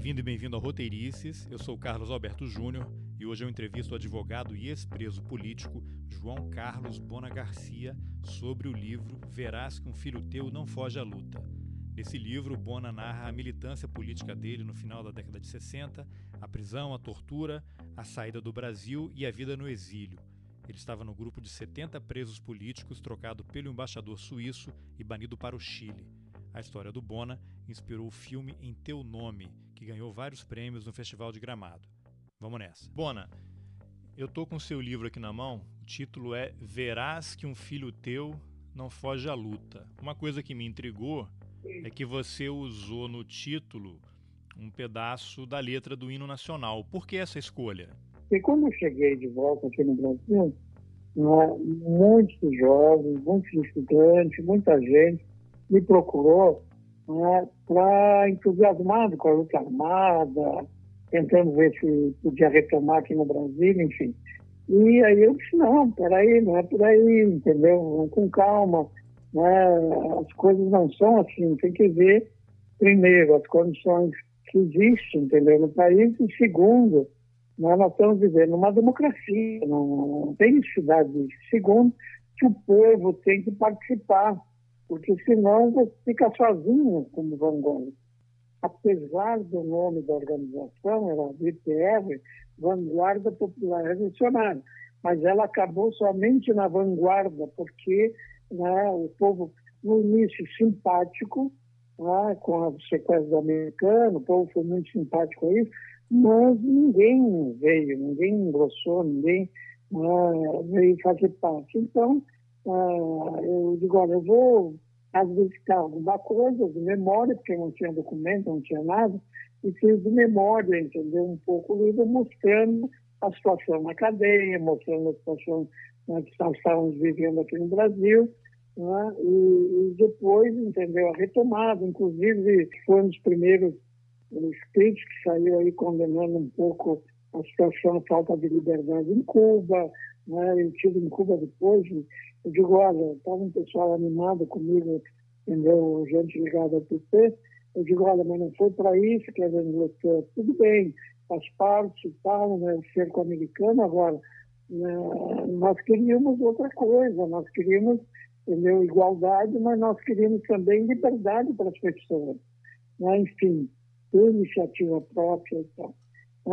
Bem-vindo e bem-vindo ao Roteirices. Eu sou Carlos Alberto Júnior e hoje eu entrevisto o advogado e ex-preso político João Carlos Bona Garcia sobre o livro Verás que um filho teu não foge à luta. Nesse livro, Bona narra a militância política dele no final da década de 60, a prisão, a tortura, a saída do Brasil e a vida no exílio. Ele estava no grupo de 70 presos políticos trocado pelo embaixador suíço e banido para o Chile. A história do Bona inspirou o filme Em Teu Nome, que ganhou vários prêmios no Festival de Gramado. Vamos nessa. Bona, eu tô com seu livro aqui na mão. O título é Verás que um filho teu não foge à luta. Uma coisa que me intrigou é que você usou no título um pedaço da letra do hino nacional. Por que essa escolha? E quando eu cheguei de volta aqui no Brasil, né, muitos jovens, muitos estudantes, muita gente me procurou né, para entusiasmado com a luta armada, tentando ver se podia retomar aqui no Brasil, enfim. E aí eu disse, não, peraí, não é por aí, entendeu? Com calma, né? as coisas não são assim, tem que ver, primeiro, as condições que existem, entendeu, no país, e segundo, né, nós estamos vivendo uma democracia, não, não tem necessidade disso. Segundo, que o povo tem que participar, porque senão você fica sozinho como vanguarda. Apesar do nome da organização, era a VPR, Vanguarda Popular Revolucionária, mas ela acabou somente na vanguarda, porque né, o povo, no início, simpático, né, com a sequência do americano, o povo foi muito simpático a isso, mas ninguém veio, ninguém engrossou, ninguém né, veio fazer parte. Então, ah, eu digo, olha, eu vou às vezes ficar alguma coisa de memória, porque não tinha documento, não tinha nada, e fiz de memória, entendeu? Um pouco o livro mostrando a situação na cadeia, mostrando a situação né, que nós estávamos vivendo aqui no Brasil, né? e, e, depois, entendeu? A retomada, inclusive, foi um dos primeiros escritos que saiu aí condenando um pouco a situação, falta de liberdade em Cuba, né? Eu estive em Cuba depois, eu digo, olha, estava um pessoal animado comigo, entendeu? Gente ligada ao PT. Eu digo, olha, mas não foi para isso que a gente Tudo bem, faz parte e tal, né? O cerco americano. Agora, né? nós queríamos outra coisa, nós queríamos, entendeu? Igualdade, mas nós queríamos também liberdade para as pessoas. Né? Enfim, iniciativa própria e tal.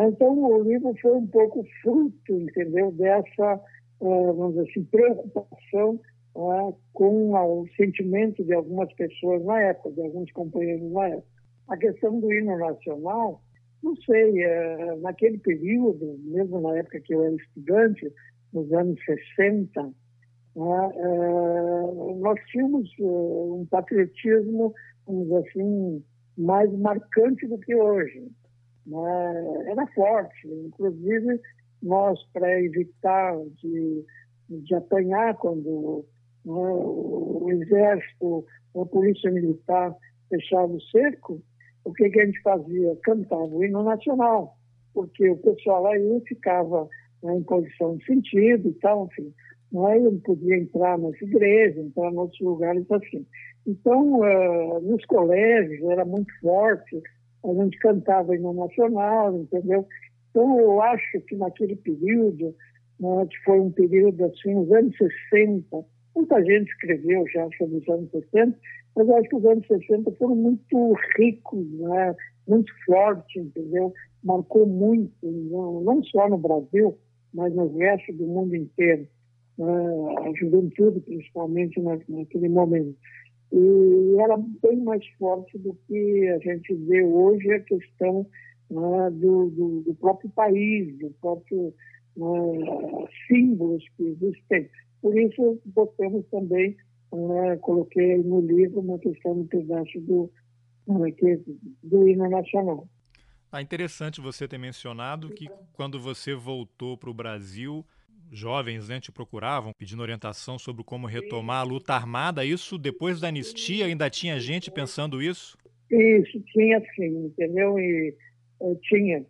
Então, o livro foi um pouco fruto, entendeu, dessa é, vamos dizer assim, preocupação é, com o sentimento de algumas pessoas na época, de alguns companheiros na época. A questão do hino nacional, não sei, é, naquele período, mesmo na época que eu era estudante, nos anos 60, nós tínhamos um patriotismo, vamos dizer assim, mais marcante do que hoje. Era forte, inclusive nós, para evitar de, de apanhar quando né, o exército a polícia militar fechava o cerco, o que, que a gente fazia? Cantava o hino nacional, porque o pessoal aí ficava né, em posição de sentido e tal, enfim. Não, é? não podia entrar nas igrejas, entrar em outros lugares assim. Então, uh, nos colégios era muito forte, a gente cantava hino nacional, entendeu? Então, eu acho que naquele período, né, que foi um período assim, os anos 60, muita gente escreveu já sobre os anos 60, mas eu acho que os anos 60 foram muito ricos, né, muito fortes, entendeu? Marcou muito, não, não só no Brasil, mas no resto do mundo inteiro. Né, a juventude, principalmente naquele momento. E era bem mais forte do que a gente vê hoje a questão né, do, do, do, próprio país, do próprio né, símbolos que existem. Por isso, botamos também, né, coloquei no livro uma questão do pedaço do, né, do hino nacional. Ah, interessante você ter mencionado que quando você voltou para o Brasil, jovens né, te procuravam pedindo orientação sobre como retomar a luta armada. Isso depois da anistia ainda tinha gente pensando isso? Isso, tinha sim, entendeu? E tinha,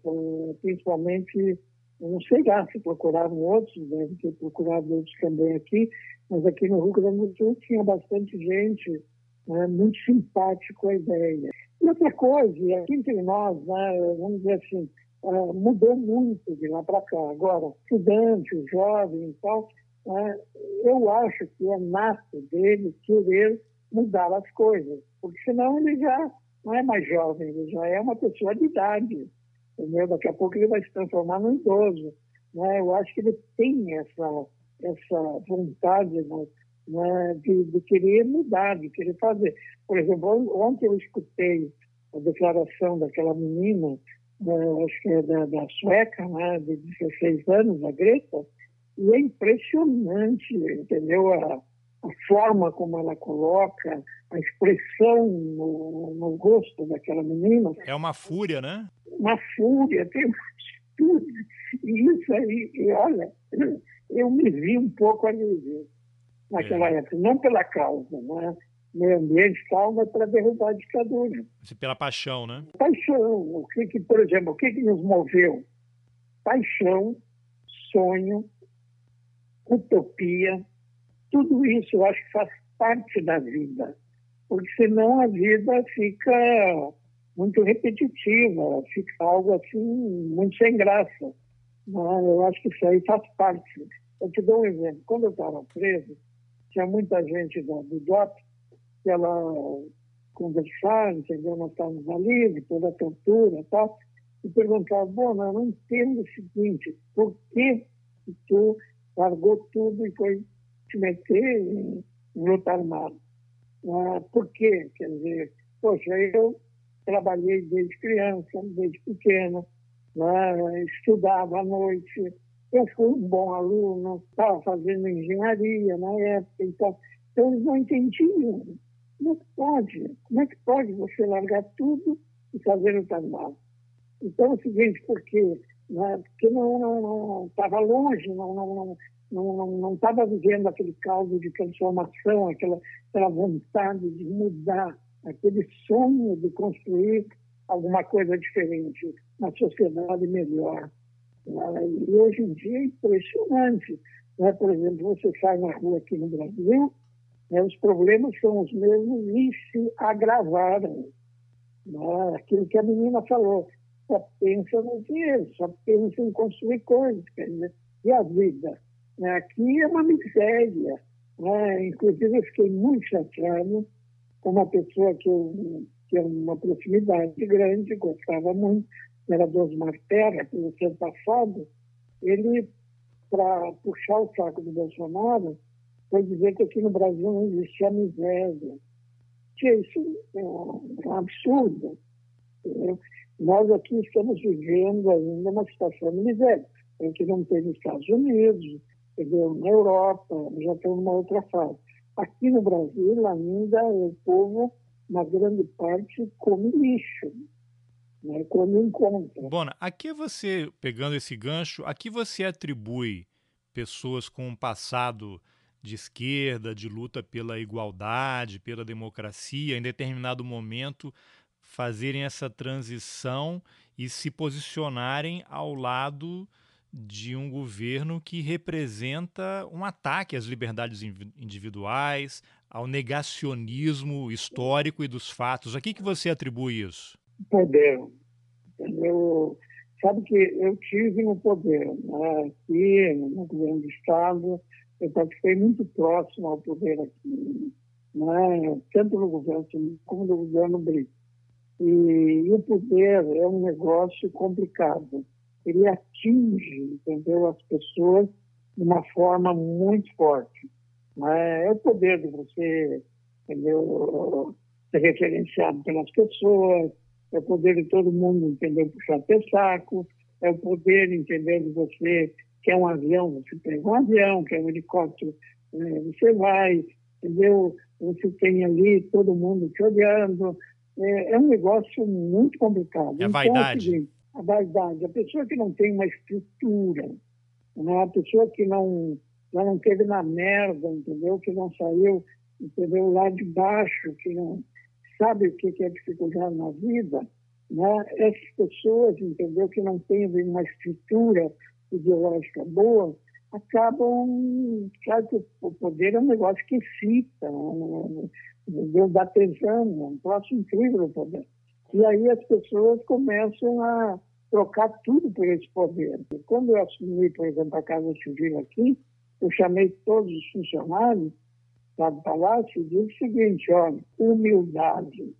principalmente, não sei lá se procuravam outros, devem ter procurado outros também aqui, mas aqui no Rio Grande do Sul tinha bastante gente né, muito simpático a ideia. E outra coisa, aqui entre nós, né, vamos dizer assim, uh, mudou muito de lá para cá. Agora, estudante, jovem e tal, uh, eu acho que é nato dele querer mudar as coisas, porque senão ele já não é mais jovem, ele já é uma pessoa de idade, entendeu? Daqui a pouco ele vai se transformar num idoso. Né? Eu acho que ele tem essa, essa vontade né, né, de, de querer mudar, de querer fazer. Por exemplo, ontem eu escutei a declaração daquela menina, né, acho que é da, da sueca, né, de 16 anos, a Greta, e é impressionante, entendeu? A, a forma como ela coloca, a expressão no, no rosto daquela menina. É uma fúria, né? Uma fúria, tem uma atitude. E isso aí, e olha, eu me vi um pouco ali naquela é. época, não pela causa, né? Meio ambiente tal, mas para derrubar a ditadura. Pela paixão, né? Paixão. O que, que por exemplo, o que, que nos moveu? Paixão, sonho, utopia, tudo isso eu acho que faz parte da vida, porque senão a vida fica muito repetitiva, fica algo assim muito sem graça. Eu acho que isso aí faz parte. Eu te dou um exemplo. Quando eu estava preso, tinha muita gente do, do DOP ela conversar, entendeu? Nós estávamos ali, depois da tortura e tal, e perguntava, bom, eu não entendo o seguinte, por que tu largou tudo e foi se meter em luta armada? Ah, por quê? Quer dizer, poxa, eu trabalhei desde criança, desde pequena, né? estudava à noite, eu fui um bom aluno, estava fazendo engenharia na época, então, então eles não entendiam. Como é que pode? Como é que pode você largar tudo e fazer o trabalho? Então é o seguinte, porque, né, porque não estava longe, não estava não, não, não, não, vivendo aquele caldo de transformação, aquela, aquela vontade de mudar, aquele sonho de construir alguma coisa diferente, uma sociedade melhor. E hoje em dia é impressionante. Né? Por exemplo, você sai na rua aqui no Brasil, né? os problemas são os mesmos e se agravaram. Né? Aquilo que a menina falou, só pensa no dinheiro, só pensa em construir coisas. Dizer, e a vida? Né? Aqui é uma miséria. Né? Inclusive, eu fiquei muito chateado com uma pessoa que eu tinha uma proximidade grande, gostava muito, era do Osmar Terra, pelo ano passado, ele, para puxar o saco do Bolsonaro, foi dizer que aqui no Brasil não existia miséria. Que isso é um absurdo. Entendeu? Nós aqui estamos vivendo ainda uma situação de miséria. A que não tem nos Estados Unidos, entendeu? na Europa, já estamos numa outra fase. Aqui no Brasil, ainda o povo, na grande parte, come lixo né, quando encontra. Bona, aqui você, pegando esse gancho, aqui você atribui pessoas com um passado de esquerda, de luta pela igualdade, pela democracia, em determinado momento fazerem essa transição e se posicionarem ao lado de um governo que representa um ataque às liberdades individuais, ao negacionismo histórico e dos fatos. A que, que você atribui isso? poder. Eu, sabe que eu tive no poder, né? aqui no governo do Estado, eu participei muito próximo ao poder aqui, né? tanto no governo como no governo Brito. E, e, o poder é um negócio complicado. Ele atinge, entendeu, as pessoas de uma forma muito forte. Né? É o poder de você, entendeu, ser referenciado pelas pessoas, é o poder de todo mundo, entendeu? Puxar teu saco, é o poder, entendeu? De você quer um avião, você pega um avião, quer um helicóptero, né? você vai, entendeu? Você tem ali todo mundo te olhando. É, é um negócio muito complicado. É a vaidade. Então, é a vaidade. A pessoa que não tem uma estrutura, né? a pessoa que não, já não teve na merda, entendeu? Que não saiu, entendeu? Lá de baixo, que não sabe o que é dificuldade na vida, né? essas pessoas, entendeu, que não têm uma estrutura ideológica boa, acabam, sabe que o poder é um negócio que excita, né? dá tesão, é um troço incrível o poder. E aí as pessoas começam a trocar tudo por esse poder. Quando eu assumi, por exemplo, a Casa Civil aqui, eu chamei todos os funcionários lá do Palácio e disse o seguinte, olha, humildade.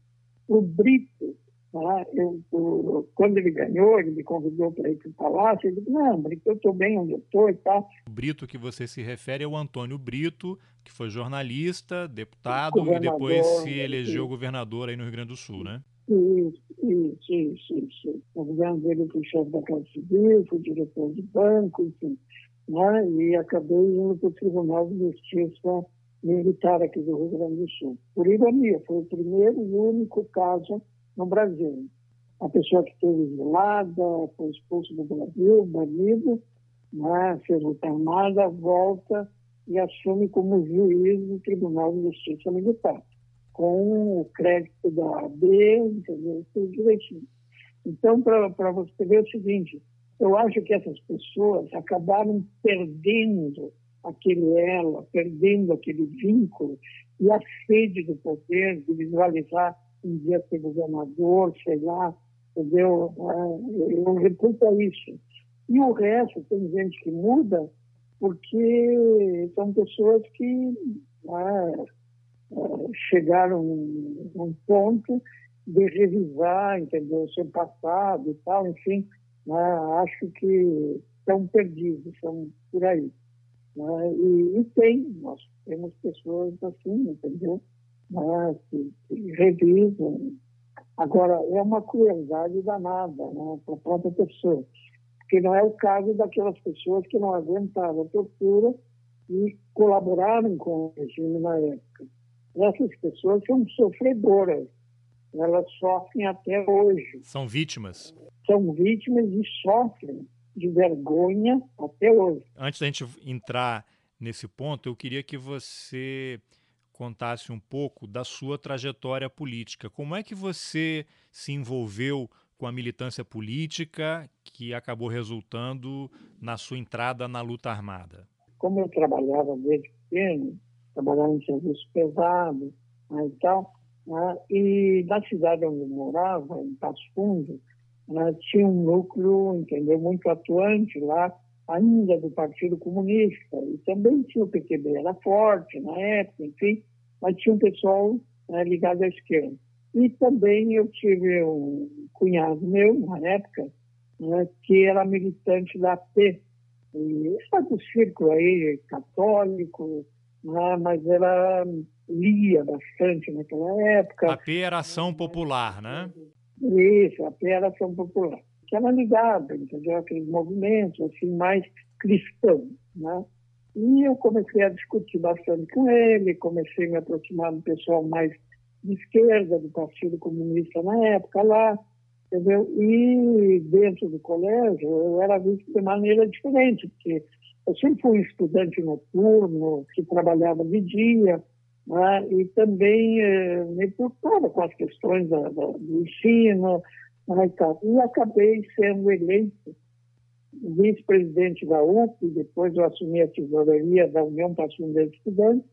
O Brito, né, eu, o, quando ele ganhou, ele me convidou para ir para o Palácio, ele disse, não, Brito, eu estou bem onde eu estou e tal. O Brito que você se refere é o Antônio Brito, que foi jornalista, deputado e depois se elegeu sim. governador aí no Rio Grande do Sul, né? Isso, isso, isso, isso. No governo dele, fui chefe da Casa Civil, fui diretor de banco, enfim. Né? E acabei indo para o Tribunal de Justiça Militar aqui do Rio Grande do Sul. Por ironia, foi o primeiro e único caso no Brasil. A pessoa que esteve exilada, foi expulso do Brasil, banido, né? fez luta volta e assume como juiz do Tribunal de Justiça Militar com o crédito da AB, entendeu? Tudo direitinho. Então, para você ver o seguinte, eu acho que essas pessoas acabaram perdendo aquele ela, perdendo aquele vínculo e a sede do poder, de visualizar um dia ser governador, lá, entendeu? É, eu reputo a isso. E o resto, tem gente que muda porque são pessoas que é, chegaram um ponto de revisar, entendeu, o seu passado e tal, enfim, né, acho que estão perdidos, estão por aí. Né, e, e, tem, nós temos pessoas assim, entendeu, né, que, que revisam. Agora, é uma crueldade danada né, para a própria pessoa, porque não é o caso daquelas pessoas que não aguentaram a tortura e colaboraram com o regime na época essas pessoas são sofredoras. Elas sofrem até hoje. São vítimas. São vítimas e sofrem de vergonha até hoje. Antes da gente entrar nesse ponto, eu queria que você contasse um pouco da sua trajetória política. Como é que você se envolveu com a militância política que acabou resultando na sua entrada na luta armada? Como eu trabalhava desde pequeno, trabalhava em serviço pesado né, e tal. Né, e na cidade onde eu morava, em Passo Fundo, né, tinha um núcleo, entendeu, muito atuante lá, ainda do Partido Comunista. E também tinha o PTB, era forte na época, enfim, mas tinha um pessoal né, ligado à esquerda. E também eu tive um cunhado meu, na época, né, que era militante da AP. E do círculo aí católico, né? mas ela lia bastante naquela época. A P era ação popular, né? Isso, a P era ação popular. Que era ligada, entendeu? Aqueles movimentos, assim, mais cristãos, né? E eu comecei a discutir bastante com ele, comecei a me aproximar do pessoal mais de esquerda, do Partido Comunista na época lá, entendeu? E dentro do colégio eu era visto de maneira diferente, porque eu sempre fui estudante noturno, que trabalhava de dia, né? e também eh, me preocupava com as questões da, da, do ensino. Né? E, e acabei sendo eleito vice-presidente da UP, depois eu assumi a tesouraria da União Nacional de Estudantes,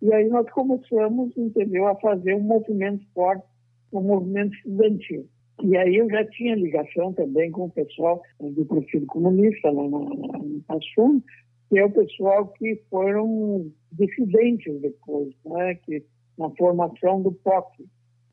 e aí nós começamos, entendeu, a fazer um movimento forte, um movimento estudantil. E aí eu já tinha ligação também com o pessoal do Partido Comunista lá no Passum, que é o pessoal que foram dissidentes depois, né? que na formação do POC.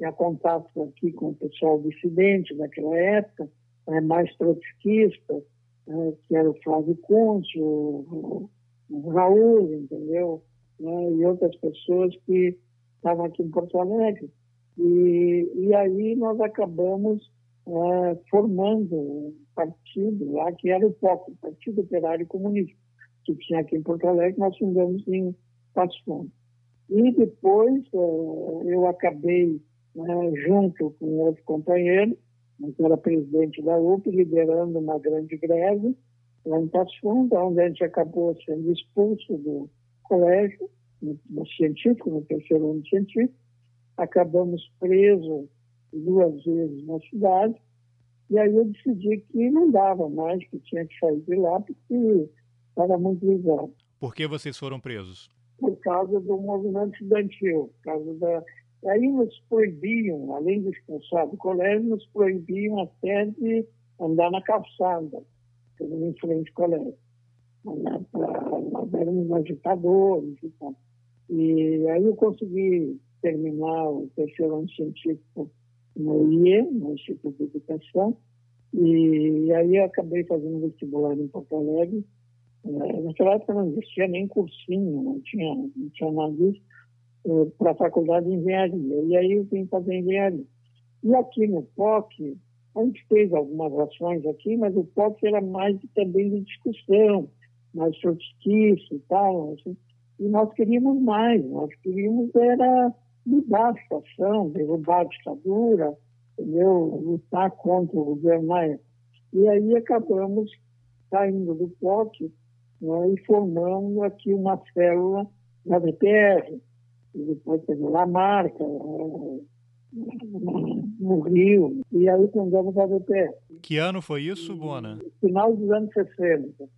Tinha contato aqui com o pessoal dissidente daquela época, né? mais trotskista, né? que era o Flávio Cuncio, o, o Raul, entendeu? Né? E outras pessoas que estavam aqui em Porto Alegre. E, e aí nós acabamos é, formando um partido lá que era o POC, Partido Operário Comunista, que tinha aqui em Porto Alegre, nós fundamos em Passo Fundo. E depois é, eu acabei, né, junto com outro companheiro, que era presidente da UP, liderando uma grande greve lá em Passo Fundo, onde a gente acabou sendo expulso do colégio, no, científico, no terceiro ano científico, acabamos presos duas vezes na cidade, e aí eu decidi que não dava mais, que tinha que sair de lá, porque estava muito ligado. Por que vocês foram presos? Por causa do movimento estudantil, por causa da, Aí nos proibiam, além de expulsar do colégio, nos proibiam até de andar na calçada, em frente ao colégio. Nós éramos agitadores e tal. E aí eu consegui terminar o terceiro ano científico no IE, no Instituto de Educação, e aí eu acabei fazendo vestibular em Porto Alegre. É, naquela época não existia nem cursinho, não tinha, não tinha nada disso, é, para a faculdade de engenharia. E aí eu vim fazer engenharia. E aqui no POC, a gente fez algumas ações aqui, mas o POC era mais também de discussão, mais sofisticado e tal. Assim. E nós queríamos mais, nós queríamos era mudar a situação, derrubar a ditadura, entendeu? lutar contra o governo Maia. E aí acabamos saindo do POC né, e formando aqui uma célula na VPR, e depois teve lá marca, eh, no Rio, e aí fundamos a VPR. Que ano foi isso, Bona? Final dos anos 60,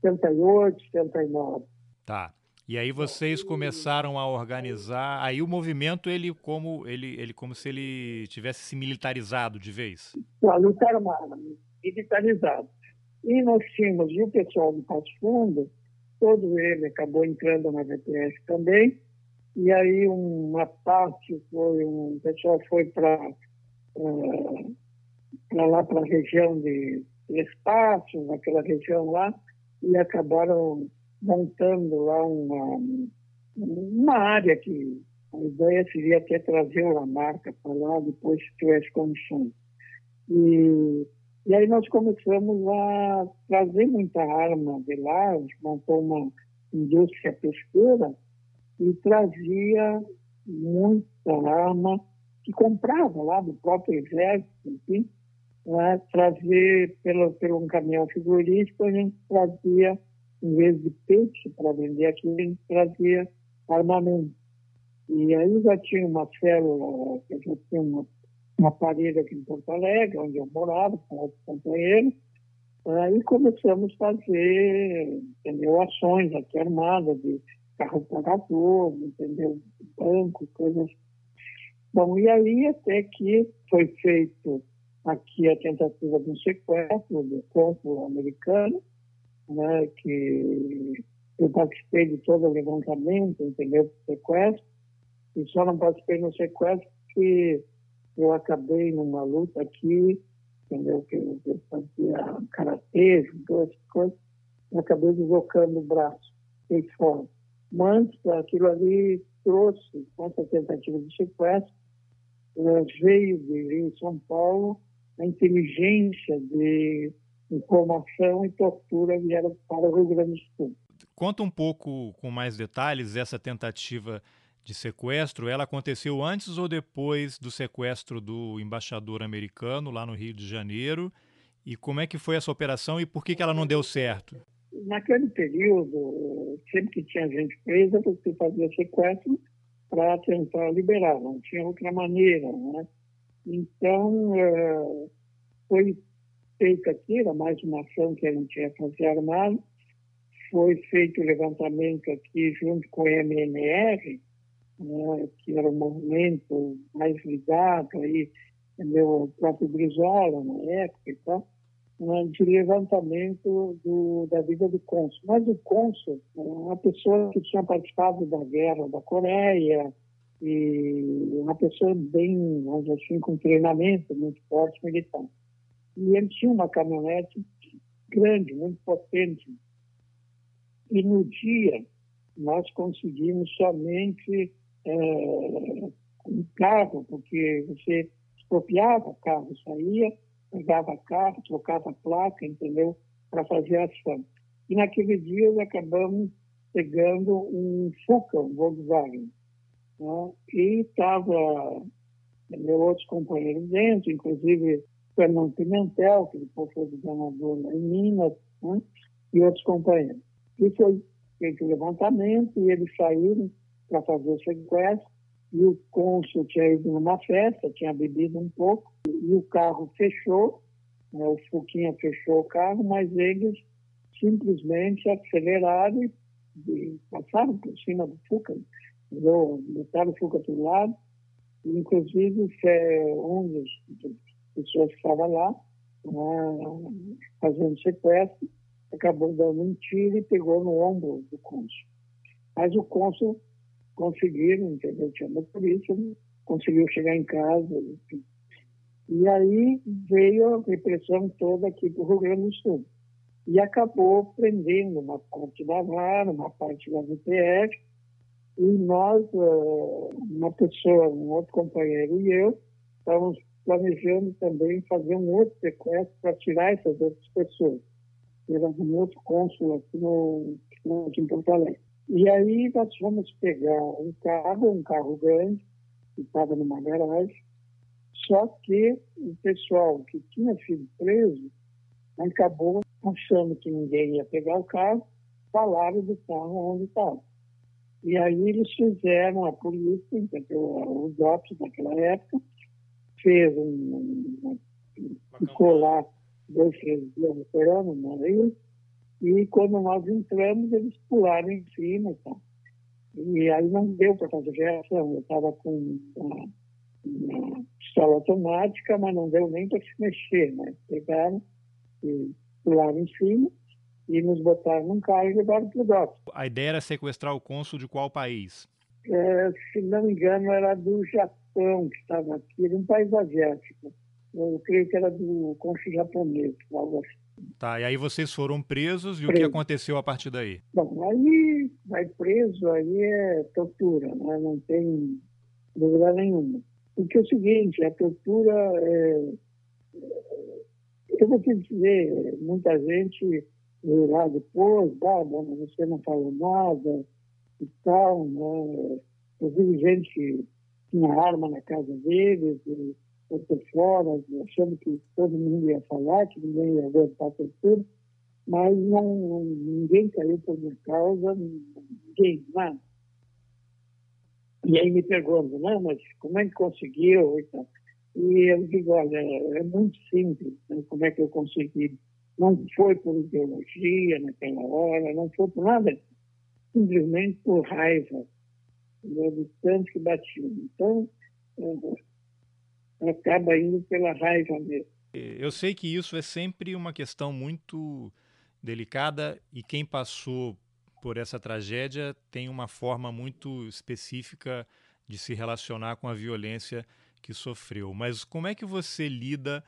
78, 79. Tá. E aí vocês começaram a organizar, aí o movimento ele como ele, ele como se ele tivesse se militarizado de vez. A luta armada, militarizado. E nós tínhamos e o pessoal do Passo Fundo, todo ele acabou entrando na VPS também. E aí uma parte foi um pessoal foi para para lá para a região de Espaço, naquela região lá, e acabaram montando lá uma, uma área que a ideia seria até trazer uma marca para lá depois se tivesse condições. E, e aí nós começamos a trazer muita arma de lá, a gente montou uma indústria pesqueira e trazia muita arma que comprava lá do próprio exército, enfim, né, trazer pelo, pelo um caminhão frigorífico, a gente trazia em vez de peixe para vender aqui, a gente trazia armamento. E aí já tinha uma célula, já tinha uma, uma parede aqui em Porto Alegre, onde eu morava com outros companheiros, aí começamos a fazer entendeu, ações aqui armadas de carro pagador, entendeu, banco, coisas. Bom, e aí até que foi feito aqui a tentativa de um sequestro do cônsul americano, né, que eu participei de todo o levantamento, entendeu, sequestro, e só não participei no sequestro porque eu acabei numa luta aqui, entendeu, que eu fazia karatê, duas coisas, e acabei deslocando o braço, fiquei fora. Mas aquilo ali trouxe, com essa tentativa de sequestro, eh, veio de São Paulo a inteligência de informação e tortura vieram para o Rio Grande do Sul. Conta um pouco com mais detalhes essa tentativa de sequestro. Ela aconteceu antes ou depois do sequestro do embaixador americano lá no Rio de Janeiro? E como é que foi essa operação e por que, que ela não deu certo? Naquele período, sempre que tinha gente presa, você fazia sequestro para tentar liberar, não tinha outra maneira. Né? Então, eh, foi feita aqui, era mais uma ação que a gente ia fazer armado, foi feito o levantamento aqui junto com o MNR, né, que era o movimento mais ligado aí, meu próprio Brizola na época e tal, né, de levantamento do, da vida do cônsul. Mas o cônsul uma pessoa que tinha participado da guerra da Coreia, e uma pessoa bem, assim, com treinamento muito forte militar. E ele tinha uma caminhonete grande, muito potente. E no dia, nós conseguimos somente é, um carro, porque você expropriava o carro, saía, pegava carro, trocava placa, entendeu? Para fazer a ação. E naquele dia acabamos pegando um Fuca, um Volkswagen. Né? E estava meu outros companheiros dentro, inclusive Fernando Pimentel, que depois foi governador em Minas, né? e outros companheiros. E foi feito o levantamento e eles saíram para fazer o sequestro. E o cônsul tinha ido numa festa, tinha bebido um pouco, e o carro fechou, né? o Fuquinha fechou o carro, mas eles simplesmente aceleraram e, e passaram por cima do Fuca, botaram o Fuca para o lado Inclusive, um dos pessoas que estava lá, né, fazendo sequestro, acabou dando um tiro e pegou no ombro do cônsul. Mas o cônsul conseguiu, entendeu? Tinha uma polícia, conseguiu chegar em casa. Enfim. E aí veio a repressão toda aqui para o Rio Grande do Sul. E acabou prendendo uma parte da VAR, uma parte da VPF, e nós, eh, uma pessoa, um outro companheiro e eu, estávamos planejando também fazer um outro sequestro para tirar essas outras pessoas. Era um outro cônsul aqui, no, aqui em Porto Alegre. E aí nós fomos pegar um carro, um carro grande, que estava numa garagem, só que o pessoal que tinha sido preso acabou achando que ninguém ia pegar o carro, falaram do carro onde estava. E aí eles fizeram, a polícia, o DOPS naquela época, fez um, um ficou lá dois, três dias esperando no Rio, e quando nós entramos, eles pularam em cima e tal. E aí não deu para fazer reação. Eu estava com uma, uma pistola automática, mas não deu nem para se mexer, né? Pegaram e pularam em cima e nos botaram num carro e levaram para o DOPS. A ideia era sequestrar o cônsul de qual país? É, se não me engano, era do Japão que estava aqui, era um país asiático. Eu creio que era do cônsul japonês, algo assim. Tá, e aí vocês foram presos e preso. o que aconteceu a partir daí? Bom, aí vai preso, aí é tortura, né? não tem dúvida nenhuma. Porque é o seguinte, a tortura é... Eu vou te dizer, muita gente lá depois, ah, bom, você não falou nada e tal, né? Inclusive gente que tinha arma na casa deles, e, por fora, achando que todo mundo ia falar, que ninguém ia aguentar tudo, mas não, ninguém caiu por minha causa, ninguém, nada. E aí me perguntam, não, mas como é que conseguiu? E, eu digo, olha, é muito simples, né? como é que eu consegui não foi por ideologia naquela hora, não foi por nada, simplesmente por raiva né, de tanto que batiam. Então, acaba indo pela raiva mesmo. Eu sei que isso é sempre uma questão muito delicada e quem passou por essa tragédia tem uma forma muito específica de se relacionar com a violência que sofreu. Mas como é que você lida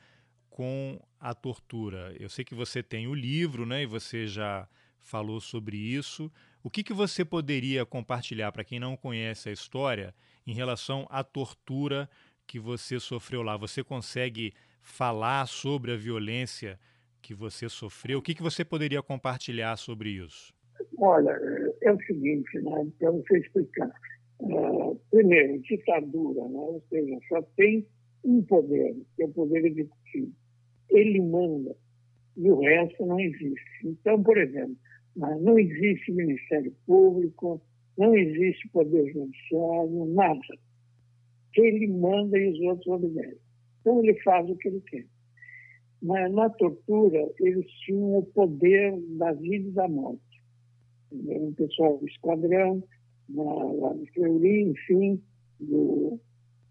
com a tortura. Eu sei que você tem o livro, né, e você já falou sobre isso. O que, que você poderia compartilhar para quem não conhece a história em relação à tortura que você sofreu lá? Você consegue falar sobre a violência que você sofreu? O que, que você poderia compartilhar sobre isso? Olha, é o seguinte, né, para você explicar. Uh, primeiro, ditadura, né, ou seja, só tem um poder, que é o poder executivo ele manda e o resto não existe. Então, por exemplo, não existe Ministério Público, não existe Poder Judiciário, nada. Ele manda e os outros obedecem. Então, ele faz o que ele quer. Mas na tortura, eles tinham o poder da vida e da morte. O pessoal do esquadrão, lá do Fleury, enfim, do,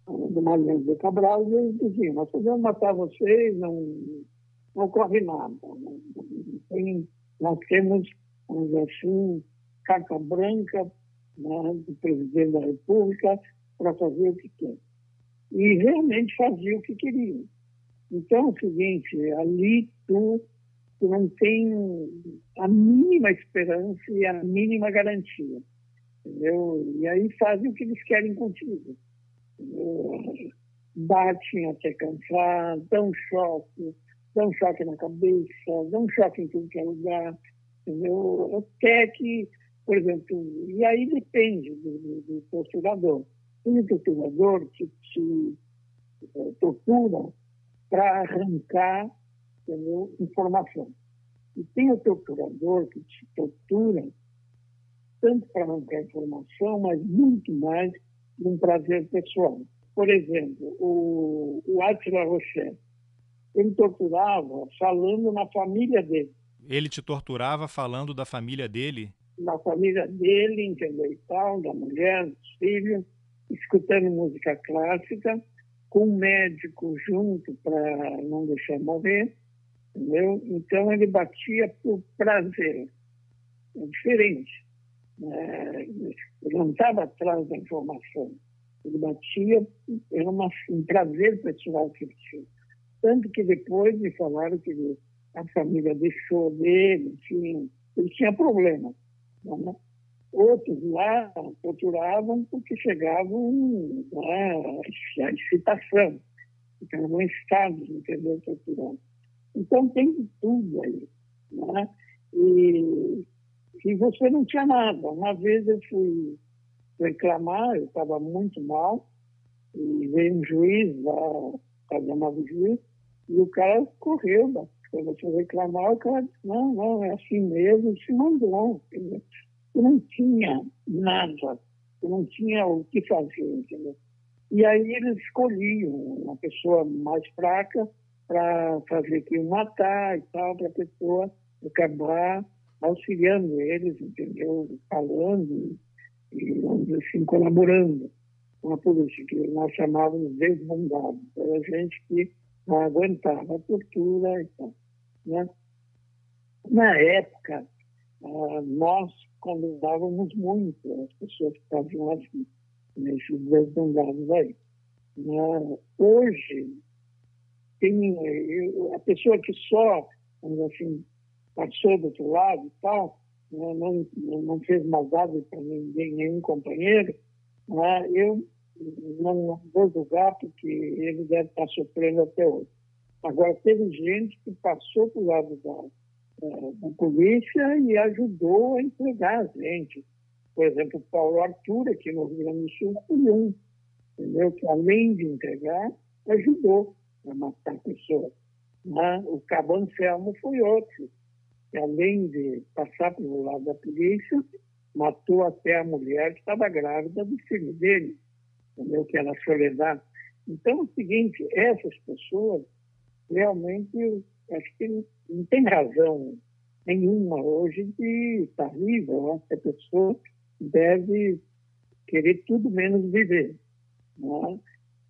do Marinho de Cabral, e eles diziam, nós podemos matar vocês, não, não ocorre nada. Não, nós temos, vamos dizer assim, carta branca né, do presidente da República para fazer o que quer. E realmente fazia o que queriam. Então é o seguinte, ali tu, tu não tem a mínima esperança e a mínima garantia. Entendeu? E aí fazem o que eles querem contigo batem até cansar, dão choque, dão choque na cabeça, dão choque em tudo que é lugar, entendeu? Até que, por exemplo, e aí depende do, do, do. Tem um torturador que te é, tortura para arrancar entendeu? informação. E tem o torturador que te tortura tanto para arrancar informação, mas muito mais de um prazer pessoal. Por exemplo, o, o Attila Rocher, ele torturava falando na família dele. Ele te torturava falando da família dele? Da família dele, entendeu? E tal, da mulher, dos filhos. Escutando música clássica, com um médico junto para não deixar morrer, entendeu? Então ele batia por prazer, é diferente. É, ele não estava atrás da informação, ele batia, era uma, um prazer pessoal que ele tinha. Tanto que depois me falaram que a família deixou dele, enfim, ele tinha problema. Né? Outros lá torturavam porque chegavam né, a excitação, ficavam em estado de entender torturando. Então tem tudo aí. Né? E, e você não tinha nada. Uma vez eu fui reclamar, eu estava muito mal, e veio um juiz lá, cada nove juiz, e o cara correu, quando você reclamar, o cara disse, não, não, é assim mesmo, se mandou. Entendeu? Eu não tinha nada, eu não tinha o que fazer, entendeu? E aí eles escolhiam uma pessoa mais fraca para fazer que matar e tal, para a pessoa acabar auxiliando eles, entendeu? Falando e, assim, colaborando com a polícia, que nós chamávamos de desbandados. Era gente que não aguentava a tortura e tal. Né? Na época, nós convidávamos muito as pessoas que estavam assim, nesses desbandados aí. Né? Hoje, tem a pessoa que só, assim, passou do outro lado e tal, né? não, não fez maldade para ninguém, nenhum companheiro, né? eu não vou julgar porque ele deve estar sofrendo até hoje. Agora, teve gente que passou para o lado da, da, polícia e ajudou a entregar a gente. Por exemplo, Paulo Arthur, aqui no Rio Grande do Sul, foi um, entendeu? que além de entregar, ajudou a matar pessoas. Né? O Cabo Anselmo foi outro, que além de passar pelo lado da polícia, matou até a mulher que estava grávida do filho dele, entendeu? que era a Soledad. Então, é o seguinte, essas pessoas realmente acho que não tem razão nenhuma hoje de estar viva. Eu que a pessoa deve querer tudo menos viver. Né?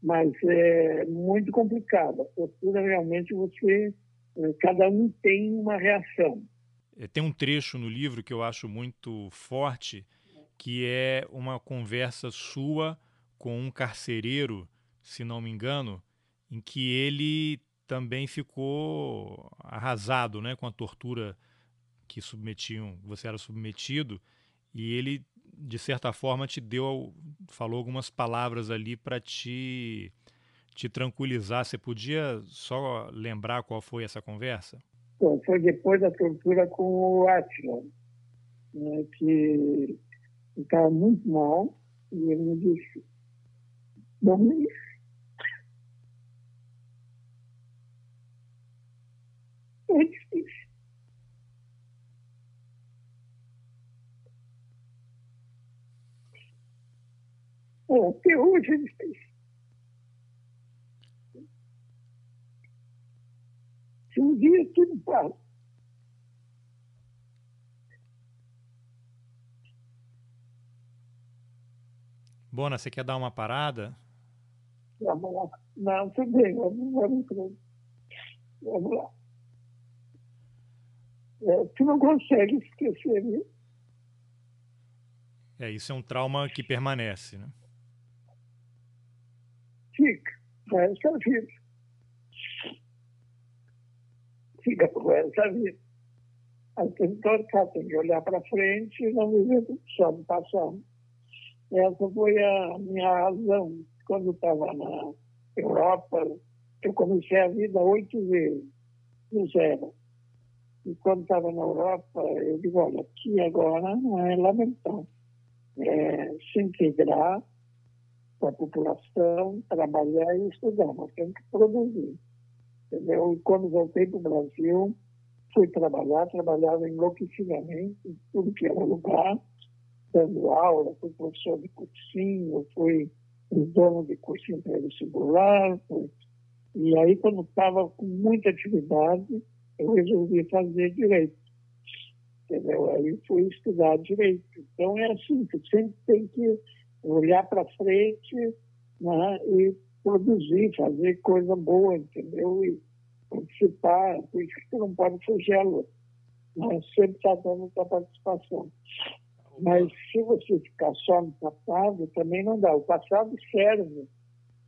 Mas é muito complicado. A postura realmente você. É, cada um tem uma reação. É, tem um trecho no livro que eu acho muito forte, que é uma conversa sua com um carcereiro, se não me engano, em que ele também ficou arrasado né, com a tortura que submetiam, você era submetido, e ele, de certa forma, te deu, falou algumas palavras ali para te, te tranquilizar. Você podia só lembrar qual foi essa conversa? Bom, foi depois da tortura com o Atila, né, que estava muito mal, e ele me disse, Domingos, é difícil. É, até hoje é difícil. Se um dia tudo passa, Bona, você quer dar uma parada? Vamos lá. Não, tudo bem, vamos, vamos, vamos lá. É, tu não consegue esquecer isso. É, isso é um trauma que permanece, né? Fica, com essa vida. Fica com essa vida. Que torcar, tem que olhar para frente e não viver só no passado. Essa foi a minha razão. Quando estava na Europa, eu comecei a vida oito vezes, do zero. E quando estava na Europa, eu digo, olha, aqui agora não é lamentável. É se integrar a população, trabalhar e estudar. Nós temos que produzir. Entendeu? E quando voltei para o Brasil, fui trabalhar, trabalhava enlouquecidamente em tudo que era lugar, dando aula, fui professor de cursinho, fui dono de cursinho para vestibular. Fui... E aí, quando estava com muita atividade, eu resolvi fazer direito. Entendeu? Aí fui estudar direito. Então é assim, sempre tem que olhar para frente né, e produzir, fazer coisa boa, entendeu? E participar, por isso que não pode fugir a luta. Né? Sempre está dando sua participação. Mas se você ficar só no passado, também não dá. O passado serve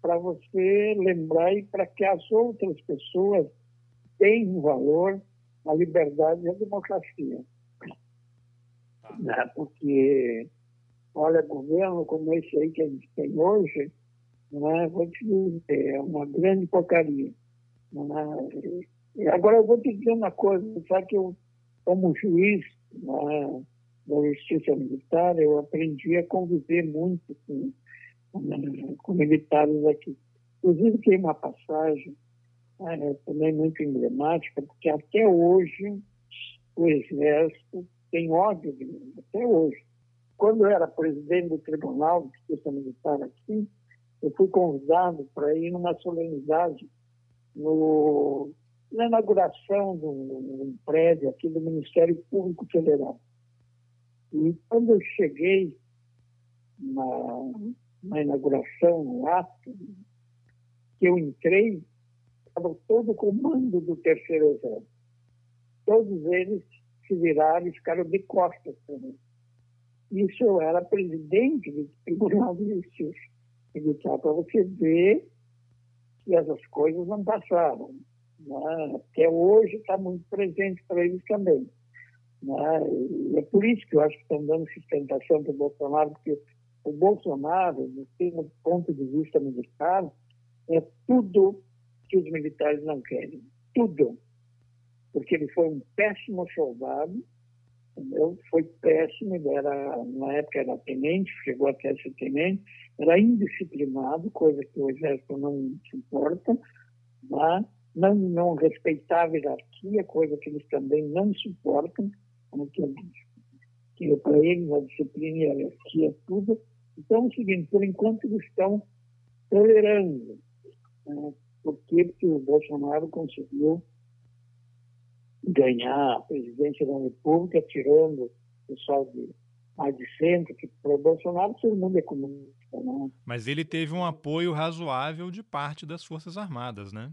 para você lembrar e para que as outras pessoas tenham valor a liberdade e a democracia. Tá. Né? Porque, olha, governo como esse aí que a gente tem hoje, né? vou te dizer, é uma grande porcaria. E agora eu vou te dizer uma coisa, sabe que eu, como juiz né, da justiça militar, eu aprendi a conviver muito com, com militares aqui. Inclusive, tem uma passagem é, também muito emblemática, porque até hoje o Exército tem ódio de mim, até hoje. Quando eu era presidente do Tribunal de Justiça Militar aqui, eu fui convidado para ir numa solenidade no, na inauguração de um, um prédio aqui do Ministério Público Federal. E quando eu cheguei na, na inauguração, no ato, que eu entrei, estava todo o comando do terceiro exército. Todos eles se viraram e ficaram de costas para mim. Isso eu era presidente do Tribunal de Justiça Militar, para você ver que essas coisas não passaram. Né? Até hoje está muito presente para eles também. Né? É por isso que eu acho que estão dando sustentação para o Bolsonaro, porque o Bolsonaro, do ponto de vista militar, é tudo que os militares não querem. Tudo. Porque ele foi um péssimo soldado, entendeu? foi péssimo, era, na época era tenente, chegou até ser tenente, era indisciplinado, coisa que o Exército não suporta, né? não, não respeitava hierarquia, coisa que eles também não suportam, como que para eles a disciplina e a hierarquia é tudo. Então é o seguinte, por enquanto eles estão tolerando. Né? Por que o Bolsonaro conseguiu ganhar a presidência da República, tirando o pessoal de mais de centro, que para o Bolsonaro todo mundo é comunista. Né? Mas ele teve um apoio razoável de parte das Forças Armadas, né?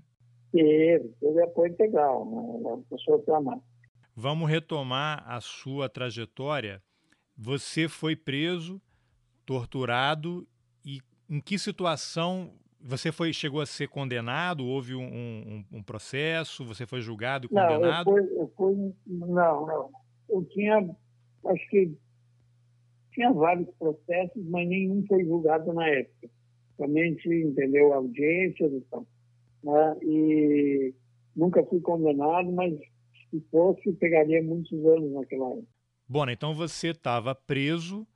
Teve, teve apoio integral, né? das Forças Armadas. Vamos retomar a sua trajetória. Você foi preso, torturado e em que situação você foi chegou a ser condenado? Houve um, um, um processo? Você foi julgado e condenado? Não, eu fui, eu fui, não, não. Eu tinha, acho que tinha vários processos, mas nenhum foi julgado na época. Somente, entendeu, audiências e tal. Né? E nunca fui condenado, mas se fosse, pegaria muitos anos naquela época. Bom, então você estava preso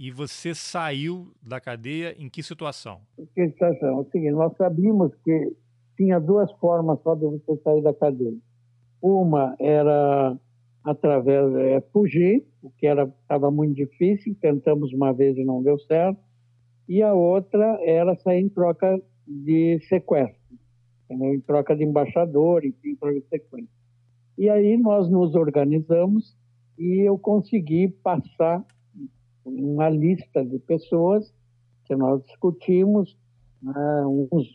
e você saiu da cadeia em que situação? Que situação? É o seguinte, nós sabíamos que tinha duas formas só de você sair da cadeia. Uma era através é, fugir, o que era estava muito difícil, tentamos uma vez e não deu certo. E a outra era sair em troca de sequestro, entendeu? em troca de embaixador, enfim, troca de sequestro. E aí nós nos organizamos e eu consegui passar uma lista de pessoas que nós discutimos, né? uns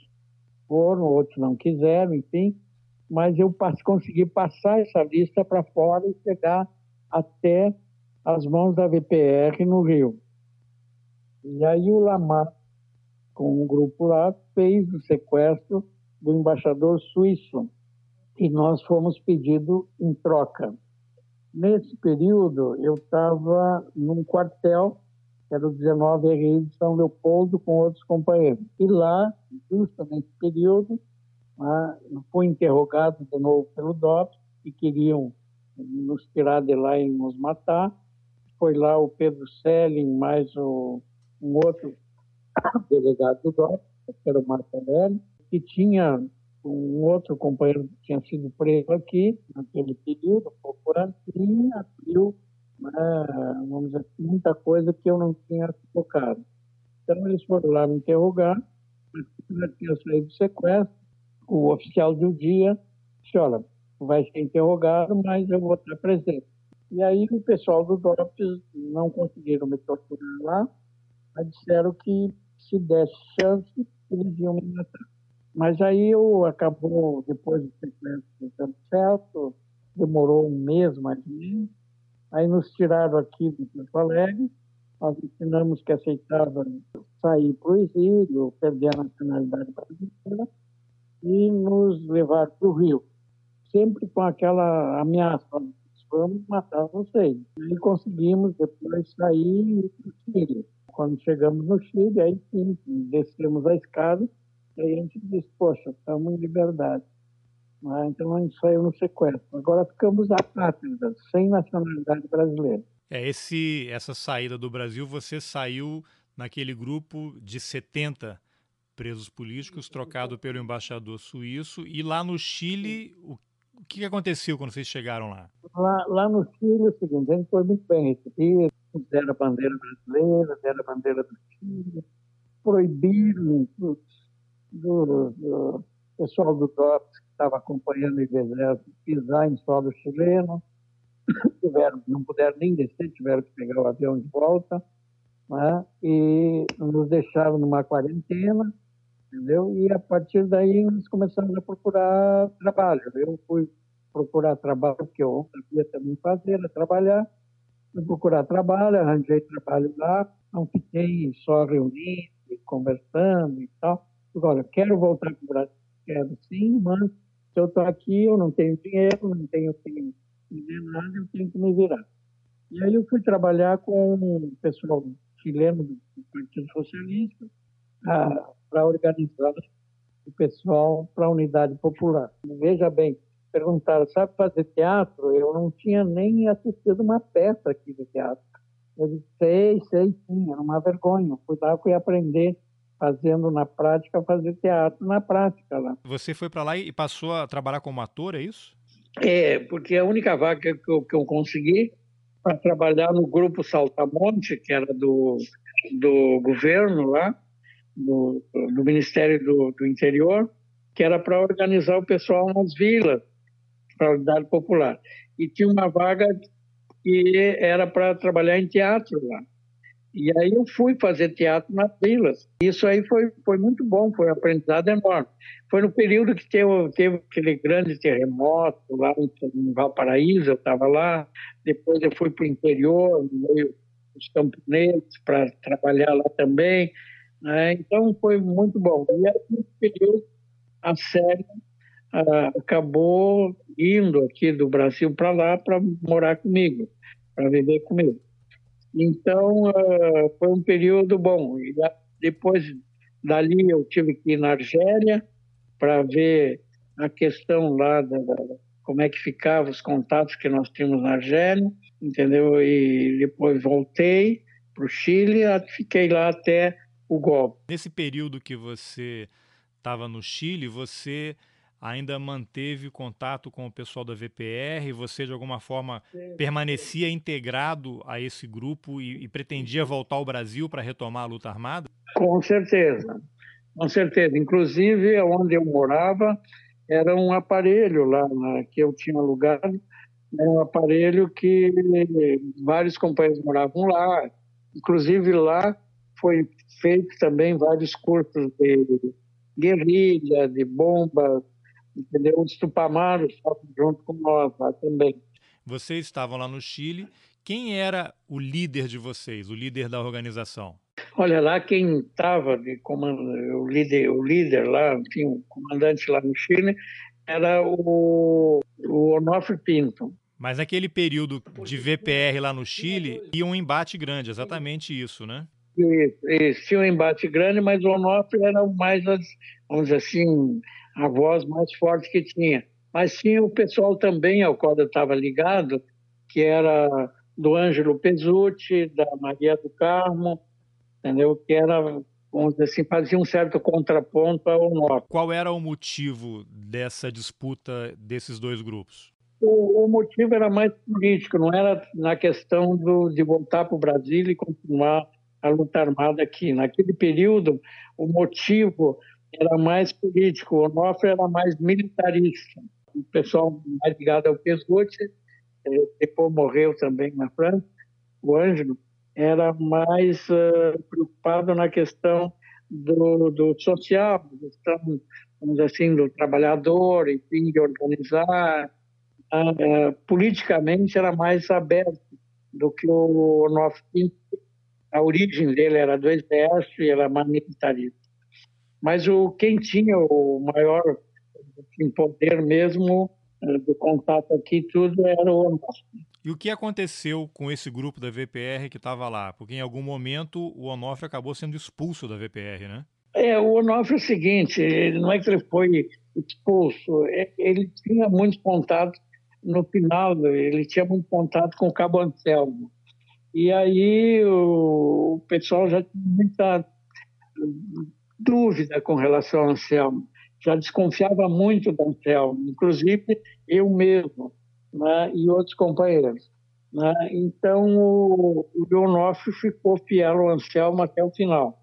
foram, outros não quiseram, enfim, mas eu consegui passar essa lista para fora e chegar até as mãos da VPR no Rio. E aí o Lamar, com um grupo lá, fez o sequestro do embaixador suíço e nós fomos pedido em troca. Nesse período, eu estava num quartel, que era o 19 RI de São Leopoldo, com outros companheiros. E lá, justo nesse período, né, fui interrogado de novo pelo DOPS, que queriam nos tirar de lá e nos matar. Foi lá o Pedro Selling, mais o, um outro delegado do DOPS, que era o Aurélio, que tinha um outro companheiro que tinha sido preso aqui, naquele período, pouco antes, e abriu, né, vamos dizer, muita coisa que eu não tinha tocado. Então, eles foram lá me interrogar, mas já tinha saído do sequestro, o oficial do dia disse, olha, vai ser interrogado, mas eu vou estar presente. E aí o pessoal do DOPS não conseguiram me torturar lá, Mas disseram que se desse chance, eles iam me matar. Mas aí eu acabou, depois de sequência dando certo, demorou um mês mais ou menos. Aí nos tiraram aqui de Porto Alegre, nós ensinamos que aceitava sair para o exílio, perder a nacionalidade brasileira e nos levar para o Rio, sempre com aquela ameaça, vamos matar vocês. E conseguimos depois sair para o Chile. Quando chegamos no Chile, aí sim, descemos a escada e a gente disse, poxa, estamos em liberdade. Ah, então a gente saiu no sequestro. Agora ficamos apátridas, sem nacionalidade brasileira. É, esse, essa saída do Brasil, você saiu naquele grupo de 70 presos políticos, trocado pelo embaixador suíço. E lá no Chile, o, o que aconteceu quando vocês chegaram lá? lá? Lá no Chile, é o seguinte, a gente foi muito bem recebido, deram a bandeira brasileira, deram a bandeira do Chile, proibiram do, do, pessoal do DOPS que estava acompanhando o exército pisar em solo chileno, tiveram, não puderam nem descer, tiveram que pegar o avião de volta, né? e nos deixaram numa quarentena, entendeu? E a partir daí nós começamos a procurar trabalho. Eu fui procurar trabalho, que eu sabia também fazer, era trabalhar, fui procurar trabalho, arranjei trabalho lá, não fiquei só reunindo, conversando e tal. Agora, quero voltar para o Brasil, quero sim, mas se eu estou aqui, eu não tenho dinheiro, não tenho nada, eu tenho que me virar. E aí eu fui trabalhar com o pessoal chileno do Partido Socialista para organizar o pessoal para a Unidade Popular. Veja bem, perguntaram, sabe fazer teatro? Eu não tinha nem assistido uma peça aqui de teatro. Eu disse, sei, sei sim, era uma vergonha. Eu fui lá, fui aprender fazendo na prática, fazer teatro na prática lá. Você foi para lá e passou a trabalhar como ator, é isso? É, porque a única vaga que eu, que eu consegui para trabalhar no grupo Saltamonte, que era do, do governo lá, do, do Ministério do, do Interior, que era para organizar o pessoal nas vilas, para a unidade popular. E tinha uma vaga que era para trabalhar em teatro lá. E aí eu fui fazer teatro nas vilas. Isso aí foi, foi muito bom, foi um aprendizado enorme. Foi no período que teve, teve aquele grande terremoto lá em Valparaíso, eu estava lá. Depois eu fui para o interior, no meio dos camponeses, para trabalhar lá também. Né? Então foi muito bom. E aí, nesse período, a série ah, acabou indo aqui do Brasil para lá para morar comigo, para viver comigo. Então, uh, foi um período bom. E depois dali eu tive que ir na Argélia para ver a questão lá da, da, como é que ficavam os contatos que nós tínhamos na Argélia, entendeu? E depois voltei para o Chile, fiquei lá até o golpe. Nesse período que você estava no Chile, você ainda manteve contato com o pessoal da VPR? Você, de alguma forma, permanecia integrado a esse grupo e, e pretendia voltar ao Brasil para retomar a luta armada? Com certeza, com certeza. Inclusive, onde eu morava, era um aparelho lá né, que eu tinha alugado, era um aparelho que vários companheiros moravam lá. Inclusive, lá foi feito também vários cursos de guerrilha, de bombas, entendeu? Os Tupamaros junto com nós lá também. Vocês estavam lá no Chile. Quem era o líder de vocês, o líder da organização? Olha lá, quem estava de comando, o líder, o líder lá, enfim, o comandante lá no Chile, era o, o Onofre Pinto. Mas naquele período de VPR lá no Chile, ia um embate grande, exatamente isso, né? Isso, isso, tinha um embate grande, mas o Onofre era mais, vamos dizer assim, a voz mais forte que tinha. Mas tinha o pessoal também ao qual eu estava ligado, que era do Ângelo Pesucci, da Maria do Carmo, entendeu? Que era, vamos dizer assim, fazia um certo contraponto ao nosso. Qual era o motivo dessa disputa desses dois grupos? O, o motivo era mais político, não era na questão do, de voltar para o Brasil e continuar a luta armada aqui. Naquele período, o motivo era mais político, o Onofre era mais militarista. O pessoal mais ligado ao Pesgote, eh, depois morreu também na França, o Ângelo, era mais uh, preocupado na questão do, do social, questão, vamos assim, do trabalhador, enfim, de organizar. Uh, politicamente era mais aberto do que o nosso a origem dele era do exército e era mais militarista. Mas o, quem tinha o maior poder mesmo uh, do contato aqui, tudo era o Onofre. E o que aconteceu com esse grupo da VPR que estava lá? Porque em algum momento o Onofre acabou sendo expulso da VPR, né? É, o Onofre é o seguinte, não é que ele foi expulso, é, ele tinha muito contato no final, ele tinha muito contato com o Cabo Anselmo. E aí o, o pessoal já tinha muita dúvida com relação ao Anselmo, já desconfiava muito do Anselmo, inclusive eu mesmo né, e outros companheiros. Né? Então, o, o Onofre ficou fiel ao Anselmo até o final.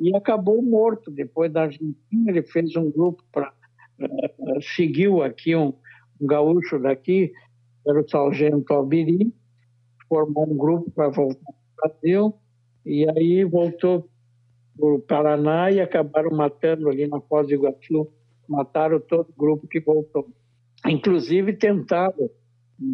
E acabou morto. Depois da Argentina, ele fez um grupo para. Uh, seguiu aqui um, um, gaúcho daqui, era o Sargento Albiri, formou um grupo para voltar para o Brasil, e aí voltou o Paraná e acabaram matando ali na Foz do Iguaçu, mataram todo o grupo que voltou. Inclusive tentaram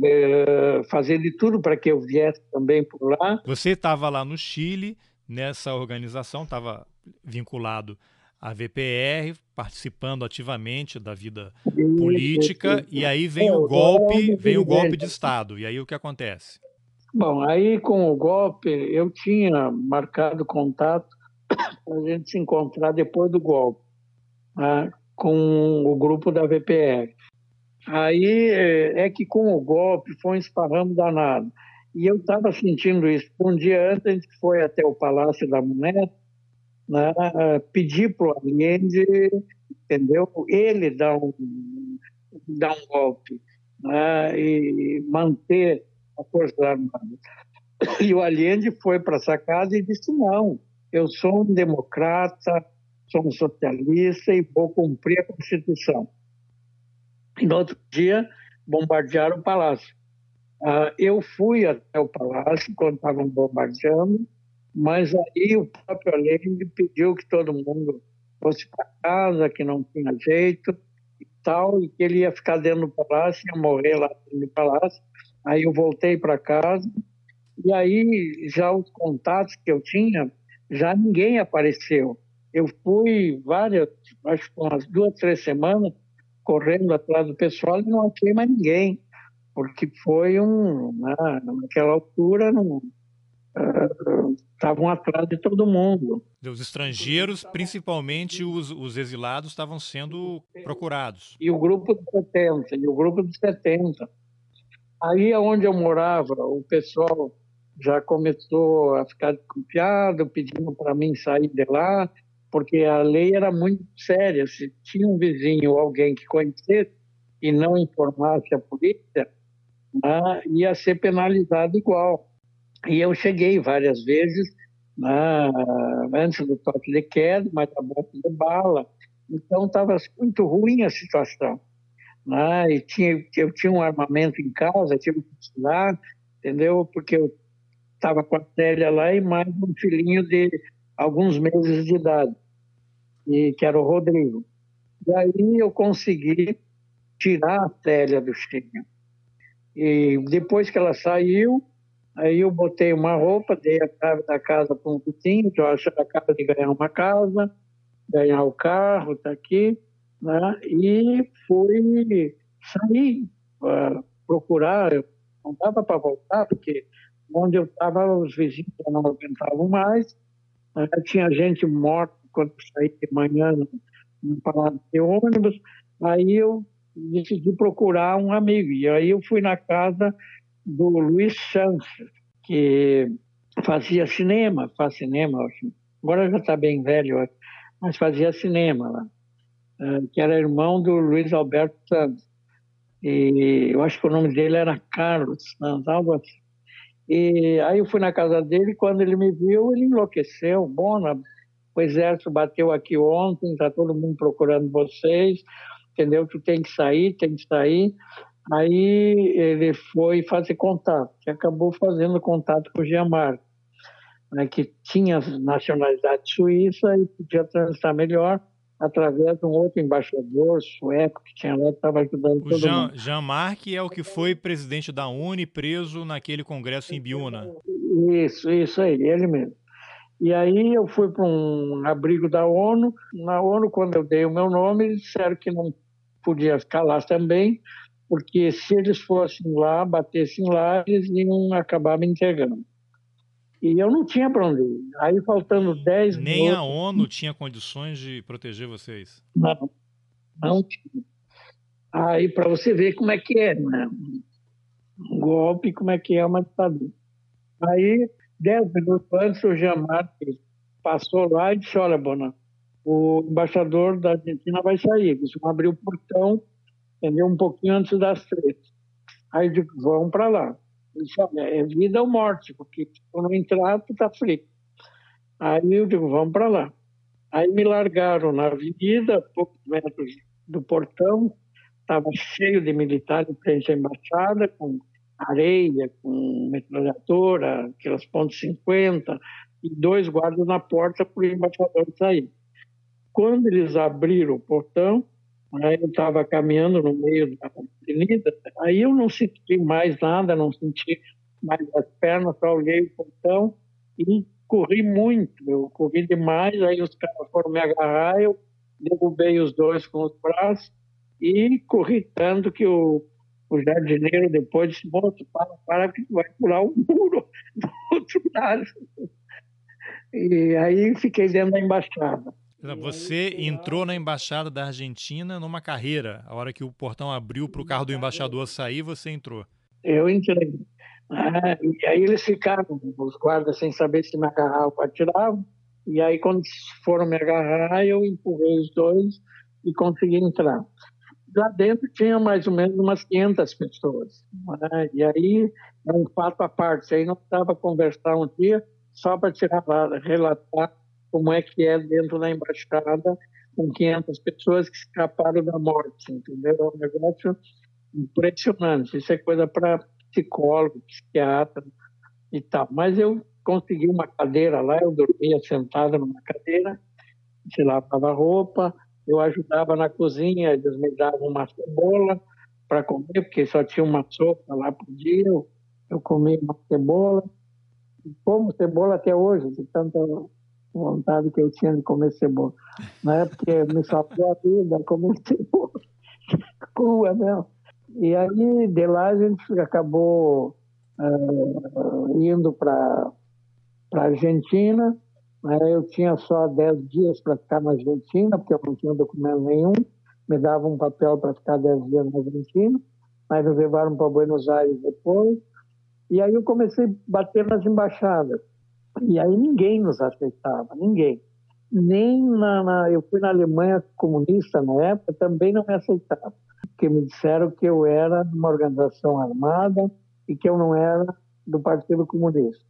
é, fazer de tudo para que eu viesse também por lá. Você estava lá no Chile, nessa organização, estava vinculado à VPR, participando ativamente da vida política, e aí vem é, o golpe, vem o golpe de Estado. E aí o que acontece? Bom, aí com o golpe eu tinha marcado contato para a gente se encontrar depois do golpe, né, com o grupo da VPR. Aí é, é que com o golpe foi um esparramo danado. E eu estava sentindo isso. Um dia antes, a gente foi até o Palácio da Moneta, né, pedir para o Allende, entendeu? Ele dar um, dar um golpe né, e manter a Força Armada. E o Allende foi para essa casa e disse: não, eu sou um democrata, sou um socialista e vou cumprir a Constituição. E no outro dia, bombardearam o palácio. Uh, eu fui até o palácio quando estavam bombardeando, mas aí o próprio Allende pediu que todo mundo fosse para casa, que não tinha jeito e tal, e que ele ia ficar dentro do palácio, ia morrer lá no palácio. Aí eu voltei para casa, e aí já os contatos que eu tinha, já ninguém apareceu. Eu fui várias, acho que umas duas, três semanas, correndo atrás do pessoal e não achei mais ninguém, porque foi um. Né, naquela altura, estavam uh, atrás de todo mundo. Os estrangeiros, principalmente os, os exilados, estavam sendo procurados. E o grupo de 70, e o grupo de 70. Aí onde eu morava, o pessoal já começou a ficar desconfiado, pedindo para mim sair de lá, porque a lei era muito séria. Se tinha um vizinho alguém que conhecesse e não informasse a polícia, né, ia ser penalizado igual. E eu cheguei várias vezes né, antes do toque de queda, mas a boca de bala. Então estava muito ruim a situação. Né, e tinha, eu tinha um armamento em casa, tive que estudar, entendeu? Porque eu estava com a Célia lá e mais um filhinho de alguns meses de idade e, que era o Rodrigo. E aí eu consegui tirar a Célia do Chile. E depois que ela saiu, aí eu botei uma roupa, dei a chave da casa para um vizinho, que eu acho que acaba de ganhar uma casa, ganhar o carro, está aqui, né? e fui sair para procurar, eu não dava para voltar, porque onde eu estava os vizinhos não aguentavam mais, né? tinha gente morta quando saí de manhã no palácio de ônibus, aí eu decidi procurar um amigo. E aí eu fui na casa do Luiz Santos, que fazia cinema, faz cinema, agora já está bem velho, mas fazia cinema lá, eh, que era irmão do Luiz Alberto Santos. E eu acho que o nome dele era Carlos Santos, algo assim. E aí eu fui na casa dele, quando ele me viu, ele enlouqueceu. Bom, o exército bateu aqui ontem, está todo mundo procurando vocês, entendeu? Tu tem que sair, tem que sair. Aí ele foi fazer contato, que acabou fazendo contato com o Gianmarco. né, que tinha nacionalidade suíça e podia transitar melhor através de um outro embaixador sueco que tinha lá que estava ajudando o todo Jean, mundo. Jean Marc é o que foi presidente da UNE preso naquele congresso em Biúna. Isso, isso aí, ele mesmo. E aí eu fui para um abrigo da ONU. Na ONU, quando eu dei o meu nome, eles disseram que não podia ficar lá também, porque se eles fossem lá, batessem lá, eles iam acabar me entregando. E eu não tinha para onde ir. Aí, faltando 10 Nem minutos... a ONU tinha condições de proteger vocês. Não, não tinha. Aí, para você ver como é que é, né? Um golpe, como é que é uma ditadura. Aí, 10 minutos antes, o Jean-Marc passou lá e disse, olha, Bona, o embaixador da Argentina vai sair. Eles vão abrir o portão, entendeu? Um pouquinho antes das três. Aí eu digo, vão para lá. Disse, olha, é vida ou morte, porque se tu não entrar, tu tá frito. Aí eu digo, vamos para lá. Aí me largaram na avenida, poucos metros do portão, estava cheio de militares frente à embaixada, com areia, com metralhadora, aquelas pontos 50, e dois guardas na porta para o embaixador sair. Quando eles abriram o portão, aí eu estava caminhando no meio da avenida, aí eu não senti mais nada, não senti mais as pernas, só olhei o portão e corri muito, eu corri demais, aí os caras foram me agarrar, eu derrubei os dois com os braços e corri tanto que o, o jardineiro depois disse, moço, para, para que vai pular o muro do outro lado. E aí fiquei dentro da embaixada. Você entrou na embaixada da Argentina numa carreira. A hora que o portão abriu para o carro do embaixador sair, você entrou. Eu entrei. Ah, e aí eles ficaram, os guardas, sem saber se me agarravam ou atiravam. E aí, quando foram me agarrar, eu empurrei os dois e consegui entrar. Lá dentro tinha mais ou menos umas 500 pessoas. Né? E aí é um fato à parte. Aí não precisava conversar um dia só para tirar relatar como é que é dentro da embaixada com 500 pessoas que escaparam da morte, entendeu? É um negócio impressionante. Isso é coisa para psicólogo, psiquiatra e tal. Mas eu consegui uma cadeira lá, eu dormia sentada numa cadeira, se lavava roupa, eu ajudava na cozinha, eles me davam uma cebola para comer, porque só tinha uma sopa lá por dia, eu, comia uma cebola, como cebola até hoje, de tanta vontade que eu tinha de comer cebola. Né? Porque me salvou a vida, comer cebola crua mesmo. E aí, de lá, a gente acabou uh, indo para a Argentina. Eu tinha só 10 dias para ficar na Argentina, porque eu não tinha documento nenhum. Me davam um papel para ficar 10 dias na Argentina. Aí me levaram para Buenos Aires depois. E aí eu comecei a bater nas embaixadas. E aí ninguém nos aceitava, ninguém. Nem na, na, eu fui na Alemanha comunista na época, também não me aceitava, porque me disseram que eu era de uma organização armada e que eu não era do Partido Comunista.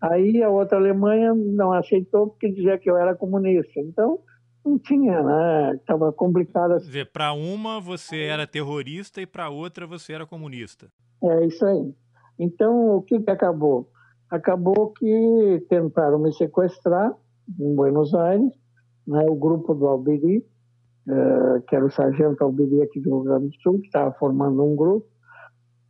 Aí a outra Alemanha não aceitou porque dizia que eu era comunista. Então não tinha, né? Estava complicado. Quer dizer, para uma você era terrorista e para outra você era comunista. É isso aí. Então o que, que acabou? Acabou que tentaram me sequestrar em Buenos Aires, né, o grupo do Alberi, uh, que era o sargento Alberi aqui do Rio Grande do Sul, que estava formando um grupo.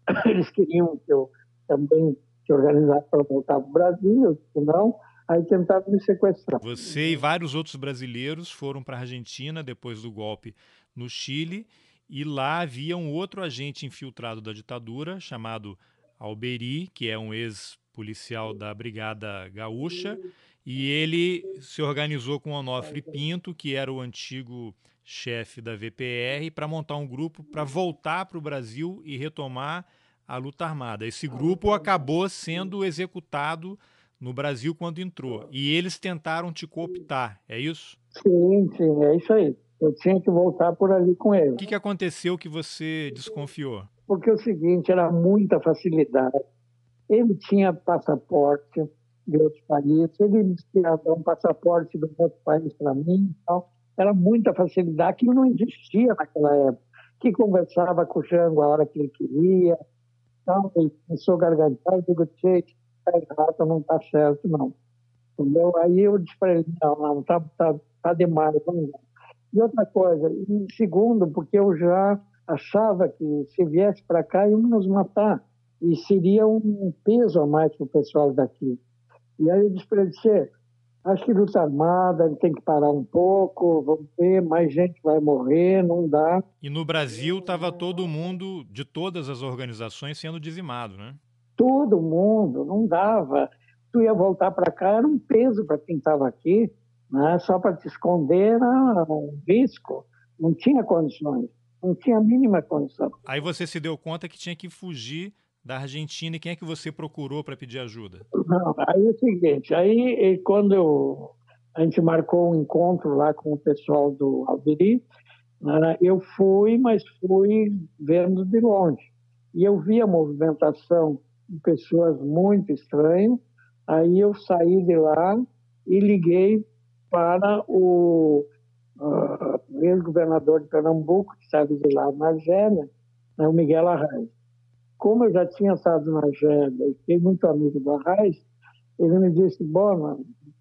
Eles queriam que eu também se organizasse para voltar para o Brasil, eu disse não, aí tentaram me sequestrar. Você e vários outros brasileiros foram para a Argentina depois do golpe no Chile, e lá havia um outro agente infiltrado da ditadura chamado Alberi, que é um ex policial da Brigada Gaúcha, e ele se organizou com Onofre Pinto, que era o antigo chefe da VPR, para montar um grupo para voltar para o Brasil e retomar a luta armada. Esse grupo acabou sendo executado no Brasil quando entrou. E eles tentaram te cooptar, é isso? Sim, sim, é isso aí. Eu tinha que voltar por ali com ele. O que, que aconteceu que você desconfiou? Porque é o seguinte, era muita facilidade ele tinha passaporte de outros países, ele que ia dar um passaporte de outro país para mim então Era muita facilidade, que não existia naquela época. Que conversava com o Jango a hora que ele queria. Então, ele começou a gargantar, eu digo, tchê, está errado, não está certo, não. Entendeu? Aí eu disse para ele, não, não, tá, tá, tá demais, vamos lá. E outra coisa, e segundo, porque eu já achava que se viesse para cá iam nos matar e seria um peso a mais para o pessoal daqui. E aí eu disse para ele, acho que luta armada tem que parar um pouco, vamos ver, mais gente vai morrer, não dá. E no Brasil estava todo mundo, de todas as organizações, sendo dizimado, né? Todo mundo, não dava. Tu ia voltar para cá, era um peso para quem estava aqui, né? só para te esconder era um risco, não tinha condições, não tinha a mínima condição. Aí você se deu conta que tinha que fugir da Argentina e quem é que você procurou para pedir ajuda? Não, aí é o seguinte, aí quando eu, a gente marcou um encontro lá com o pessoal do Alveri, né, eu fui, mas fui vendo de longe. E eu vi a movimentação de pessoas muito estranhas, aí eu saí de lá e liguei para o uh, ex-governador de Pernambuco, que estava de lá na Argélia, né, o Miguel Arraes como eu já tinha estado na Argélia e fiquei muito amigo do Arraes, ele me disse, Bona,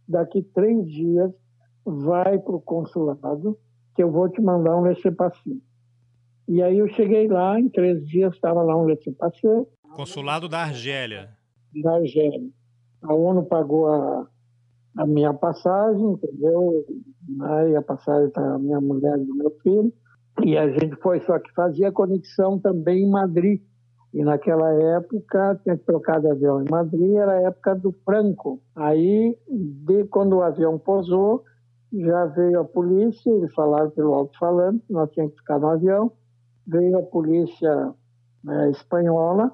daqui três dias vai para o consulado que eu vou te mandar um laissez-passer. E aí eu cheguei lá, em três dias estava lá um laissez-passer. Consulado da Argélia. Da Argélia. A ONU pagou a, a minha passagem, entendeu? E a passagem da minha mulher e do meu filho. E a gente foi, só que fazia conexão também em Madrid, e naquela época, tinha trocado de avião em Madrid, era a época do Franco. Aí, de, quando o avião pousou, já veio a polícia, eles falaram pelo alto-falante, nós tínhamos que ficar no avião. Veio a polícia né, espanhola,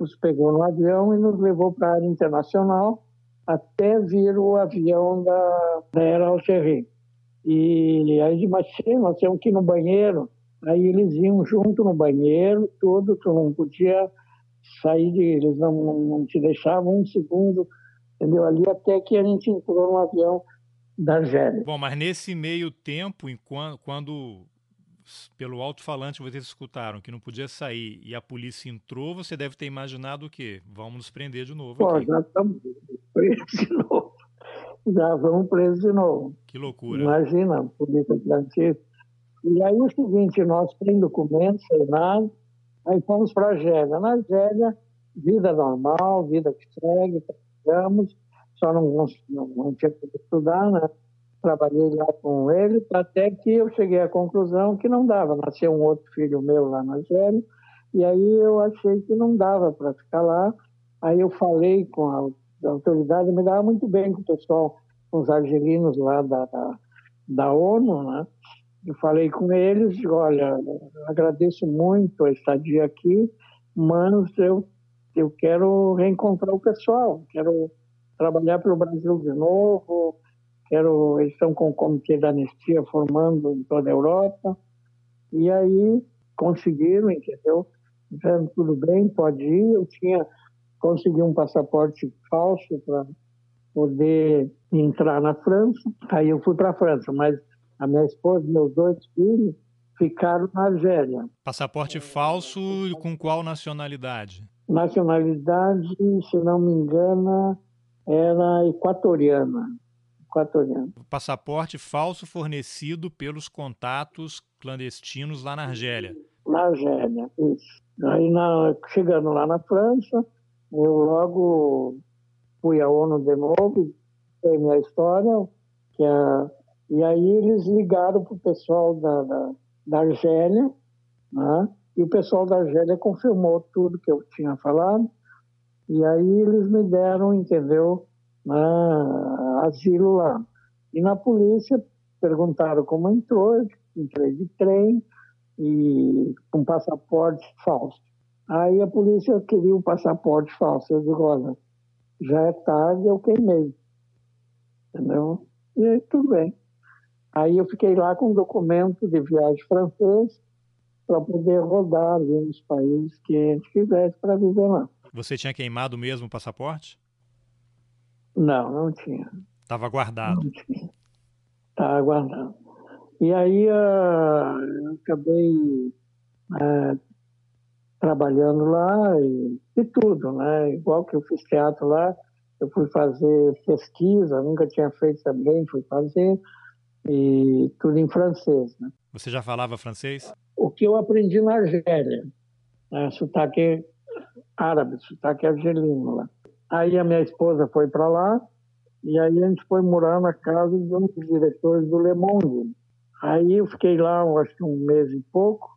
nos pegou no avião e nos levou para a área internacional até vir o avião da, da Air Algérie. E aí, mas nós temos que ir no banheiro. Aí eles iam junto no banheiro, tudo, tu não podia sair de. Eles não, não, te deixavam um segundo, entendeu? Ali até que a gente entrou no avião da Argélia. Bom, mas nesse meio tempo, enquanto, quando pelo alto-falante vocês escutaram que não podia sair e a polícia entrou, você deve ter imaginado o quê? Vamos nos prender de novo. Pô, aqui. já estamos presos de novo. Já vamos presos de novo. Que loucura. Imagina, a polícia atlantista e aí o seguinte, nós sem documentos, sem nada, aí fomos para a Argélia. Na Argélia, vida normal, vida que segue, trabalhamos, só não, não, não tinha que estudar, né? Trabalhei lá com ele, até que eu cheguei à conclusão que não dava. Nasceu um outro filho meu lá na Argélia, e aí eu achei que não dava para ficar lá. Aí eu falei com a, a autoridade, me dava muito bem com o pessoal, com os argelinos lá da, da, da ONU, né? Eu falei com eles, olha, agradeço muito a estadia aqui, mas eu, eu quero reencontrar o pessoal, quero trabalhar pelo Brasil de novo, quero, eles estão com o Comitê da Anistia formando em toda a Europa, e aí conseguiram, entendeu? Disseram, tudo bem, pode ir. Eu tinha consegui um passaporte falso para poder entrar na França. Aí eu fui para a França, mas a minha esposa e meus dois filhos ficaram na Argélia. Passaporte falso com qual nacionalidade? Nacionalidade, se não me engano, era equatoriana. equatoriana. Passaporte falso fornecido pelos contatos clandestinos lá na Argélia. Na Argélia, isso. Aí, na, chegando lá na França, eu logo fui à ONU de novo, tem minha história, que é e aí eles ligaram para o pessoal da, da, da Argélia, né? e o pessoal da Argélia confirmou tudo que eu tinha falado, e aí eles me deram, entendeu, né, asilo lá. E na polícia perguntaram como entrou, entrei de trem e com passaporte falso. Aí a polícia queria o passaporte falso. Eu digo, olha, já é tarde, eu queimei. Entendeu? E aí tudo bem. Aí eu fiquei lá com um documento de viagem francês para poder rodar nos países que a gente quisesse para viver lá. Você tinha queimado mesmo o passaporte? Não, não tinha. Estava guardado? Estava guardado. E aí uh, eu acabei uh, trabalhando lá e, e, tudo, né? Igual que eu fiz teatro lá, eu fui fazer pesquisa, nunca tinha feito também, fui fazer, e tudo em francês. Né? Você já falava francês? O que eu aprendi na Argélia, né? sotaque árabe, sotaque argelino lá. Aí a minha esposa foi para lá, e aí a gente foi morar na casa de um dos diretores do Le Monde. Aí eu fiquei lá, acho que um mês e pouco,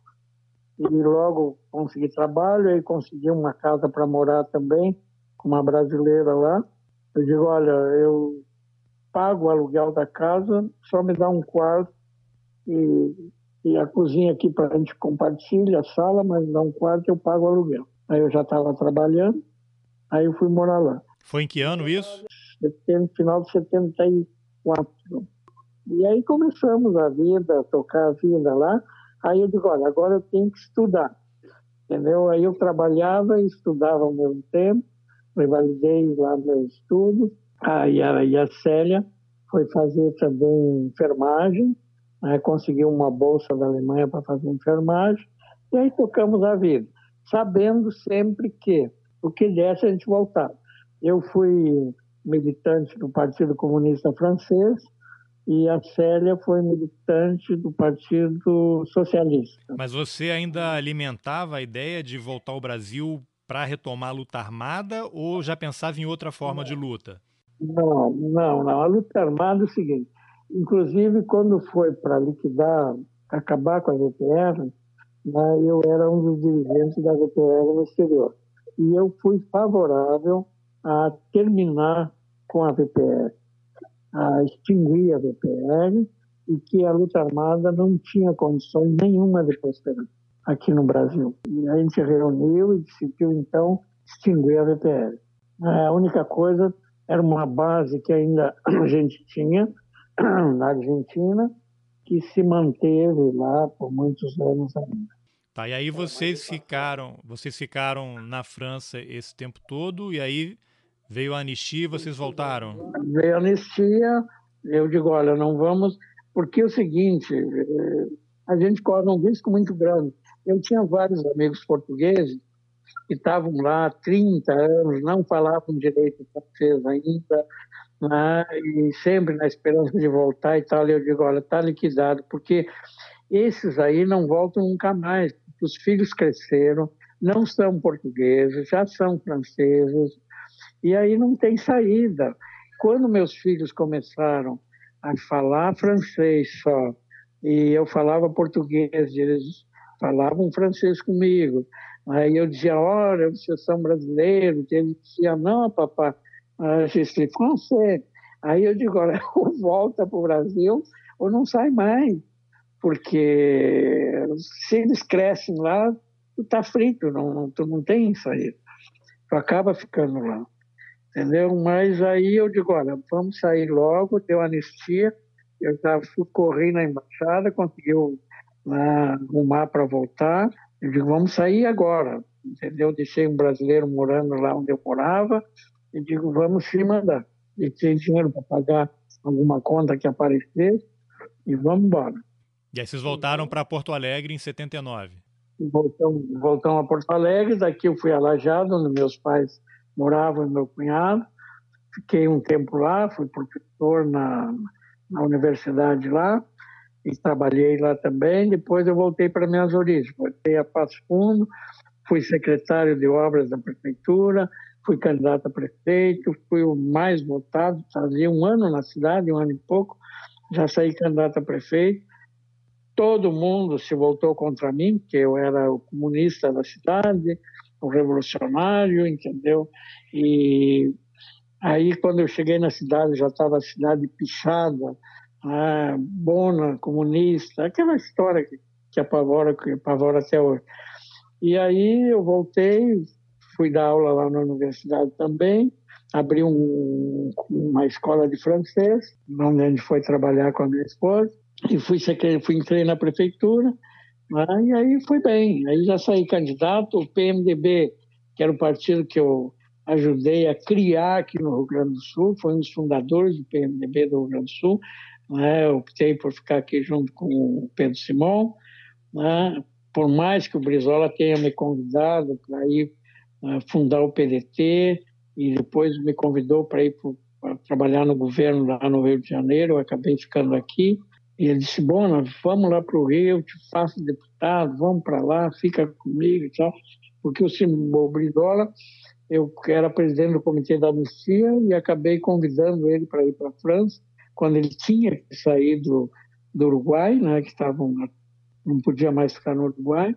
e logo consegui trabalho, aí consegui uma casa para morar também, com uma brasileira lá. Eu digo, olha, eu pago o aluguel da casa, só me dá um quarto e, e a cozinha aqui para a gente compartilha, a sala, mas dá um quarto eu pago o aluguel. Aí eu já estava trabalhando, aí eu fui morar lá. Foi em que ano isso? No final de 74. E aí começamos a vida, a tocar a vida lá. Aí eu digo, olha, agora eu tenho que estudar. Entendeu? Aí eu trabalhava e estudava ao mesmo tempo revalidei lá meu estudo. A, e a Célia foi fazer também enfermagem, né? conseguiu uma bolsa da Alemanha para fazer enfermagem, e aí tocamos a vida, sabendo sempre que o que desse a gente voltava. Eu fui militante do Partido Comunista Francês, e a Célia foi militante do Partido Socialista. Mas você ainda alimentava a ideia de voltar ao Brasil para retomar a luta armada ou já pensava em outra forma de luta? Não, não, não. A luta armada é o seguinte: inclusive, quando foi para liquidar, acabar com a VPR, né, eu era um dos dirigentes da VPR no exterior. E eu fui favorável a terminar com a VPR, a extinguir a VPR e que a luta armada não tinha condições nenhuma de prosperar aqui no Brasil. E a gente reuniu e decidiu, então, extinguir a VPL. A única coisa era uma base que ainda a gente tinha na Argentina, que se manteve lá por muitos anos ainda. Tá, e aí vocês ficaram, vocês ficaram na França esse tempo todo e aí veio a anistia e vocês voltaram? Veio a anistia, eu digo, olha, não vamos, porque é o seguinte, eh, a gente corre um risco muito grande. Eu tinha vários amigos portugueses que estavam lá há 30 anos, não falavam direito francês ainda, né? e sempre na esperança de voltar e tal. E eu digo: olha, está liquidado, porque esses aí não voltam nunca mais. Os filhos cresceram, não são portugueses, já são franceses, e aí não tem saída. Quando meus filhos começaram a falar francês só, e eu falava português, eles falavam francês comigo. Aí eu dizia, olha, vocês são brasileiros. Ele dizia, não, papai, je suis français. Aí eu digo, olha, ou volta para o Brasil ou não sai mais. Porque se eles crescem lá, tu tá frito, não, não, tu não tem saída. Tu acaba ficando lá. Entendeu? Mas aí eu digo, olha, vamos sair logo, deu anistia. Eu já corri na embaixada, conseguiu né, arrumar para voltar. Eu digo, vamos sair agora, entendeu? Deixei um brasileiro morando lá onde eu morava e digo, vamos se mandar. E tem dinheiro para pagar alguma conta que aparecesse e vamos embora. E aí vocês voltaram para Porto Alegre em 79? Voltamos, voltamos a Porto Alegre, daqui eu fui alajado, onde meus pais moravam e meu cunhado. Fiquei um tempo lá, fui professor na, na universidade lá e trabalhei lá também. Depois eu voltei para minhas origens, voltei a Passo Fundo, fui secretário de obras da prefeitura, fui candidato a prefeito, fui o mais votado, fazia um ano na cidade, um ano e pouco, já saí candidato a prefeito. Todo mundo se voltou contra mim, porque eu era o comunista da cidade, o revolucionário, entendeu? E aí, quando eu cheguei na cidade, já estava a cidade pichada, ah, bona, comunista, aquela história que, que apavora, que apavora até hoje. E aí eu voltei, fui dar aula lá na universidade também, abri um, uma escola de francês, onde a gente foi trabalhar com a minha esposa, e fui, fui entrei na prefeitura, né, e aí foi bem. Aí já saí candidato, o PMDB, que era o partido que eu ajudei a criar aqui no Rio Grande do Sul, foi um dos fundadores do PMDB do Rio Grande do Sul, né? Eu optei por ficar aqui junto com o Pedro Simão, né? por mais que o Brizola tenha me convidado para ir uh, fundar o PDT, e depois me convidou para ir para trabalhar no governo lá no Rio de Janeiro. Eu acabei ficando aqui. E ele disse: Bona, vamos lá para o Rio, te faço deputado, vamos para lá, fica comigo e tal. Porque o Simão Bridola, eu era presidente do Comitê da Anistia e acabei convidando ele para ir para a França, quando ele tinha saído do Uruguai, né, que estavam não podia mais ficar no Uruguai.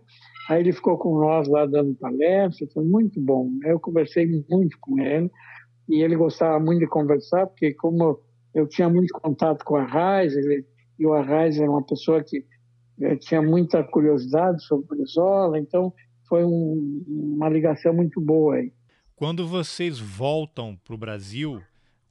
Aí ele ficou com nós lá dando palestra, foi muito bom. Eu conversei muito com ele e ele gostava muito de conversar, porque como eu tinha muito contato com a Raiz, ele, e o Arraes era uma pessoa que eh, tinha muita curiosidade sobre o Brizola, então foi um, uma ligação muito boa aí. Quando vocês voltam para o Brasil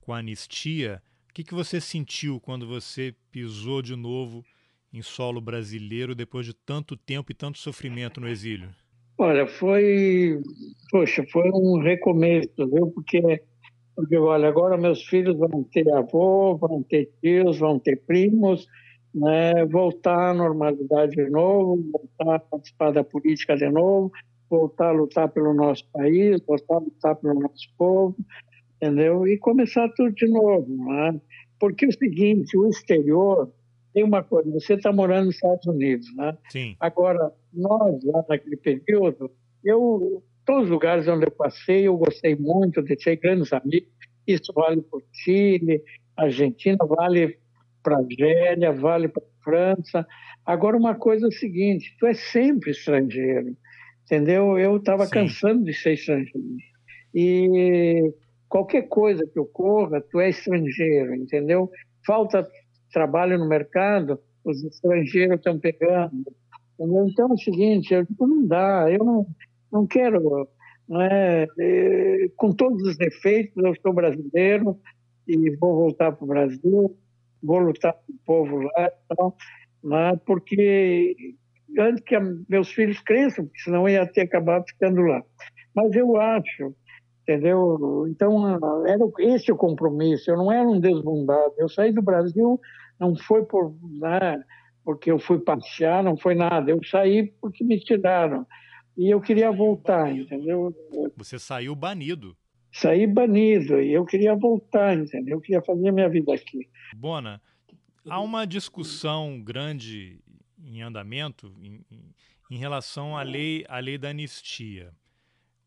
com a anistia, o que, que você sentiu quando você pisou de novo em solo brasileiro depois de tanto tempo e tanto sofrimento no exílio? Olha, foi, poxa, foi um recomeço, viu? Porque, porque olha, agora meus filhos vão ter avô, vão ter tios, vão ter primos, né? Voltar à normalidade de novo, voltar a participar da política de novo, voltar a lutar pelo nosso país, voltar a lutar pelo nosso povo, entendeu? E começar tudo de novo, né? Porque é o seguinte, o exterior tem uma coisa, você está morando nos Estados Unidos, né? Sim. Agora, nós, lá naquele período, eu, todos os lugares onde eu passei, eu gostei muito, deixei grandes amigos. Isso vale para o Chile, Argentina, vale para a Argélia, vale para a França. Agora, uma coisa é o seguinte, tu é sempre estrangeiro, entendeu? Eu estava cansando de ser estrangeiro. E qualquer coisa que ocorra, tu é estrangeiro, entendeu? Falta trabalho no mercado, os estrangeiros estão pegando. Então é o seguinte, eu digo, não dá, eu não, não quero, não é, é, com todos os defeitos, eu sou brasileiro e vou voltar para o Brasil, vou lutar para o povo lá, então, né, porque antes que meus filhos cresçam, porque senão eu ia ter acabado ficando lá. Mas eu acho, entendeu? Então, era esse o compromisso, eu não era um desbundado, eu saí do Brasil não foi por né, porque eu fui passear, não foi nada. Eu saí porque me tiraram. E eu queria voltar, entendeu? Você saiu banido. Saí banido e eu queria voltar, entendeu? Eu queria fazer minha vida aqui. Bona, há uma discussão grande em andamento em, em relação à lei, à lei da anistia.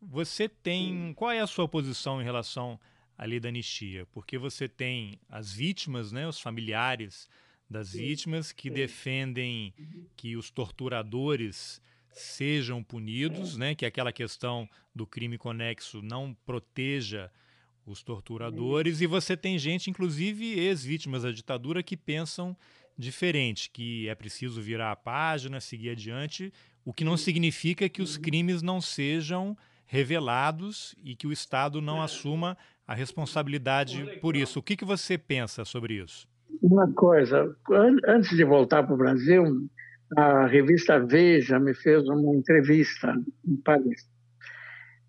Você tem. Qual é a sua posição em relação a lei da anistia, porque você tem as vítimas, né, os familiares das vítimas que defendem que os torturadores sejam punidos, né, que aquela questão do crime conexo não proteja os torturadores, e você tem gente, inclusive ex-vítimas da ditadura, que pensam diferente, que é preciso virar a página, seguir adiante, o que não significa que os crimes não sejam revelados e que o Estado não assuma a responsabilidade por isso. O que, que você pensa sobre isso? Uma coisa, antes de voltar para o Brasil, a revista Veja me fez uma entrevista em Paris.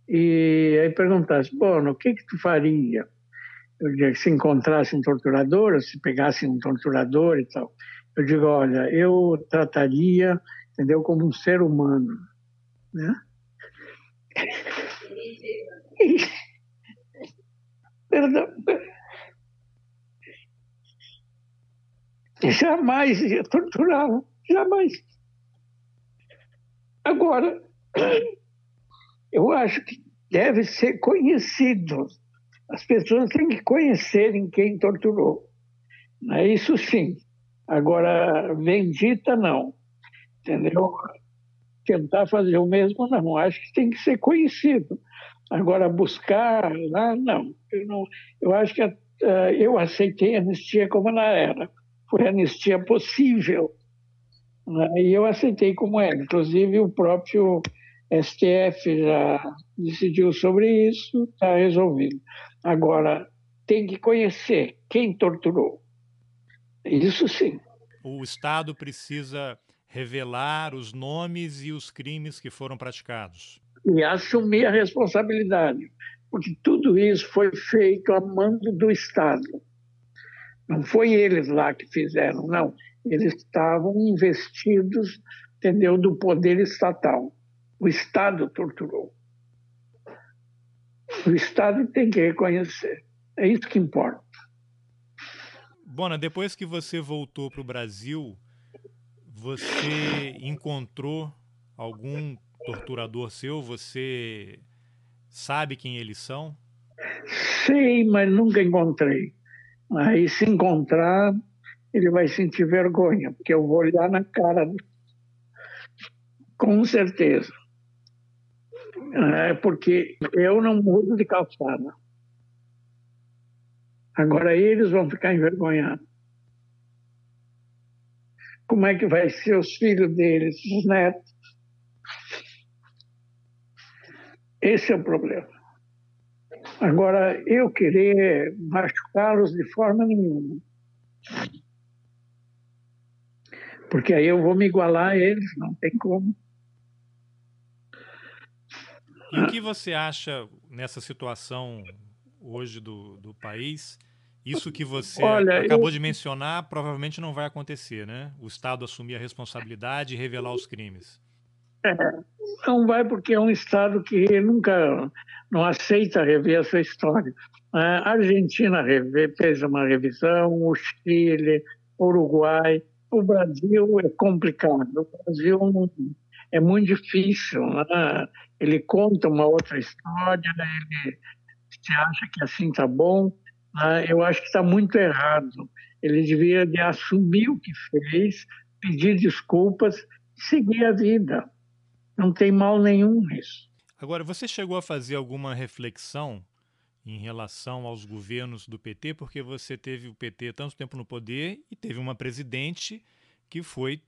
E aí perguntasse, bom, o que que tu faria? Eu digo, se encontrasse um torturador, se pegasse um torturador e tal. Eu digo, olha, eu trataria, entendeu, como um ser humano, né? Perdão. Jamais ia torturá-la, jamais. Agora, eu acho que deve ser conhecido. As pessoas têm que conhecerem quem torturou. É isso sim. Agora, vendita, não. Entendeu? Tentar fazer o mesmo, não. Acho que tem que ser conhecido. Agora, buscar lá, não. Eu, não, eu acho que uh, eu aceitei a anistia como ela era. Foi a anistia possível. Né? E eu aceitei como era. Inclusive, o próprio STF já decidiu sobre isso, está resolvido. Agora, tem que conhecer quem torturou. Isso sim. O Estado precisa revelar os nomes e os crimes que foram praticados e assumir a responsabilidade, porque tudo isso foi feito a mando do Estado. Não foi eles lá que fizeram, não. Eles estavam investidos, entendeu, do poder estatal. O Estado torturou. O Estado tem que reconhecer. É isso que importa. Bona, depois que você voltou para o Brasil, você encontrou algum torturador seu? Você sabe quem eles são? Sei, mas nunca encontrei. Aí, se encontrar, ele vai sentir vergonha, porque eu vou olhar na cara dele. Com certeza. É porque eu não mudo de calçada. Agora eles vão ficar envergonhados. Como é que vai ser os filhos deles, os netos? Esse é o problema. Agora, eu querer machucá-los de forma nenhuma. Porque aí eu vou me igualar a eles, não tem como. E o que você acha nessa situação hoje do, do país? Isso que você Olha, acabou eu... de mencionar provavelmente não vai acontecer, né? O Estado assumir a responsabilidade e revelar os crimes. É, não vai porque é um Estado que nunca não aceita rever essa história. A Argentina fez uma revisão, o Chile, o Uruguai. O Brasil é complicado. O Brasil é muito difícil. Né? Ele conta uma outra história, ele se acha que assim está bom. Né? Eu acho que está muito errado. Ele devia de assumir o que fez, pedir desculpas e seguir a vida. Não tem mal nenhum nisso. Agora, você chegou a fazer alguma reflexão em relação aos governos do PT, porque você teve o PT tanto tempo no poder e teve uma presidente que foi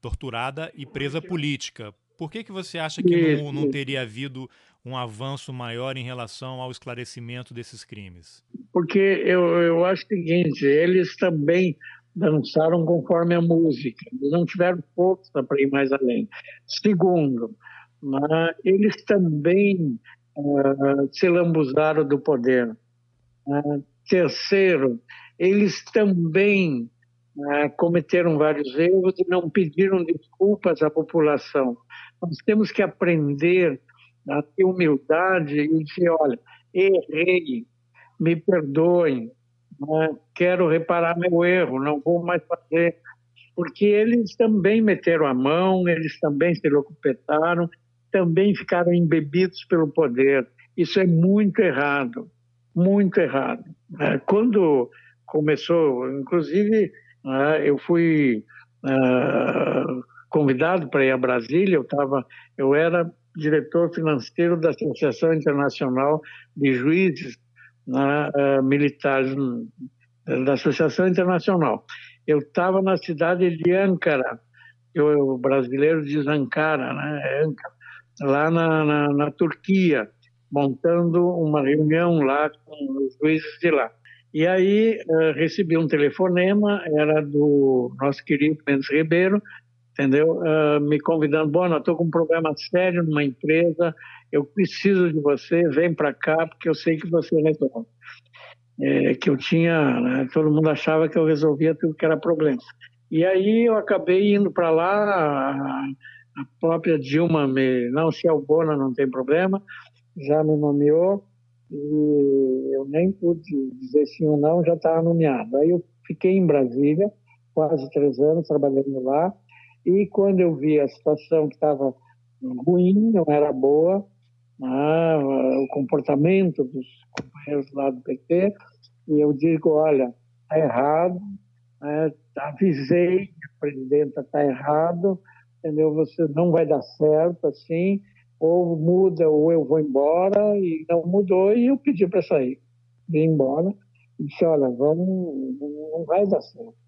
torturada e presa política. Por que, que você acha que não, não teria havido um avanço maior em relação ao esclarecimento desses crimes? Porque eu, eu acho o seguinte, eles também dançaram conforme a música, eles não tiveram força para ir mais além. Segundo, né, eles também uh, se lambuzaram do poder. Uh, terceiro, eles também uh, cometeram vários erros e não pediram desculpas à população. Nós temos que aprender a ter humildade e dizer, olha, errei, me perdoem, quero reparar meu erro, não vou mais fazer. Porque eles também meteram a mão, eles também se locupetaram, também ficaram embebidos pelo poder. Isso é muito errado, muito errado. É, quando começou, inclusive, é, eu fui é, convidado para ir a Brasília, eu, tava, eu era diretor financeiro da Associação Internacional de Juízes Militares, da Associação Internacional. Eu estava na cidade de Ankara, o brasileiro diz Ankara, né? Ankara lá na, na, na Turquia, montando uma reunião lá com os juízes de lá. E aí uh, recebi um telefonema, era do nosso querido Mendes Ribeiro, entendeu? Uh, me convidando, eu estou com um problema sério numa empresa, eu preciso de você, vem para cá, porque eu sei que você resolve. É, que eu tinha, né, todo mundo achava que eu resolvia tudo que era problema. E aí eu acabei indo para lá, a própria Dilma me, não, se é o Bona não tem problema, já me nomeou e eu nem pude dizer sim ou não, já estava nomeado. Aí eu fiquei em Brasília, quase três anos trabalhando lá, e quando eu vi a situação que estava ruim, não era boa, ah, o comportamento dos companheiros lá do PT, e eu digo, olha, está errado, é, avisei que o presidente está errado, entendeu? Você não vai dar certo assim, ou muda ou eu vou embora, e não mudou, e eu pedi para sair. Vim embora e disse, olha, vamos, não vai dar certo.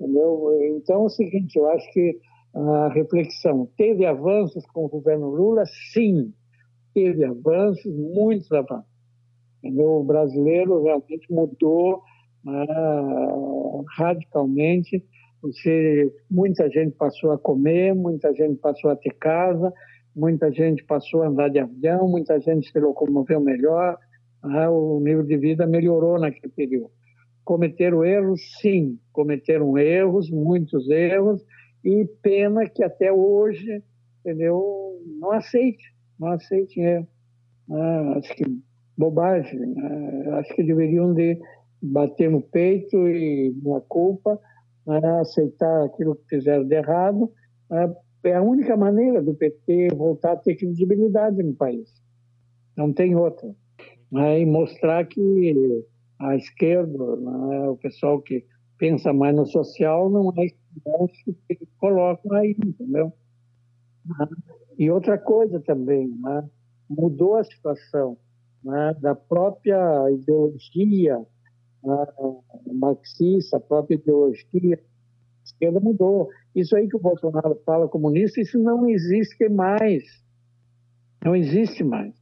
Entendeu? Então é o seguinte, eu acho que a reflexão, teve avanços com o governo Lula? Sim, teve avanços, muitos avanços. Entendeu? O brasileiro realmente mudou ah, radicalmente você, muita gente passou a comer, muita gente passou a ter casa, muita gente passou a andar de avião, muita gente se locomoveu melhor, né? o nível de vida melhorou naquele período. Cometeram erros? Sim, cometeram erros, muitos erros, e pena que até hoje, entendeu, não aceite, não aceite erro. Ah, acho que bobagem. Né? Acho que deveriam de bater no peito e na culpa, né? aceitar aquilo que fizeram de errado. Né? É a única maneira do PT voltar a ter credibilidade no país. Não tem outra. Né? E mostrar que a esquerda, né? o pessoal que pensa mais no social, não é isso que colocam aí, entendeu? E outra coisa também, né? mudou a situação né? da própria ideologia né? marxista, a própria ideologia esquerda mudou. Isso aí que o Bolsonaro fala comunista, isso não existe mais. Não existe mais.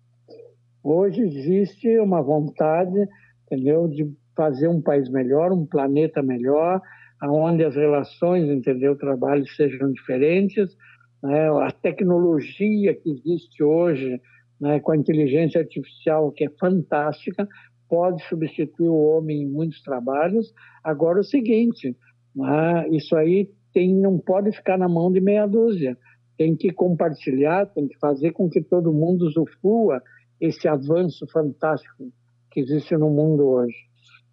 Hoje existe uma vontade, entendeu, de fazer um país melhor, um planeta melhor, onde as relações, entendeu, o trabalho sejam diferentes, né? a tecnologia que existe hoje, né, com a inteligência artificial, que é fantástica, pode substituir o homem em muitos trabalhos. Agora, o seguinte, né, isso aí tem, não pode ficar na mão de meia dúzia. Tem que compartilhar, tem que fazer com que todo mundo usufrua esse avanço fantástico que existe no mundo hoje.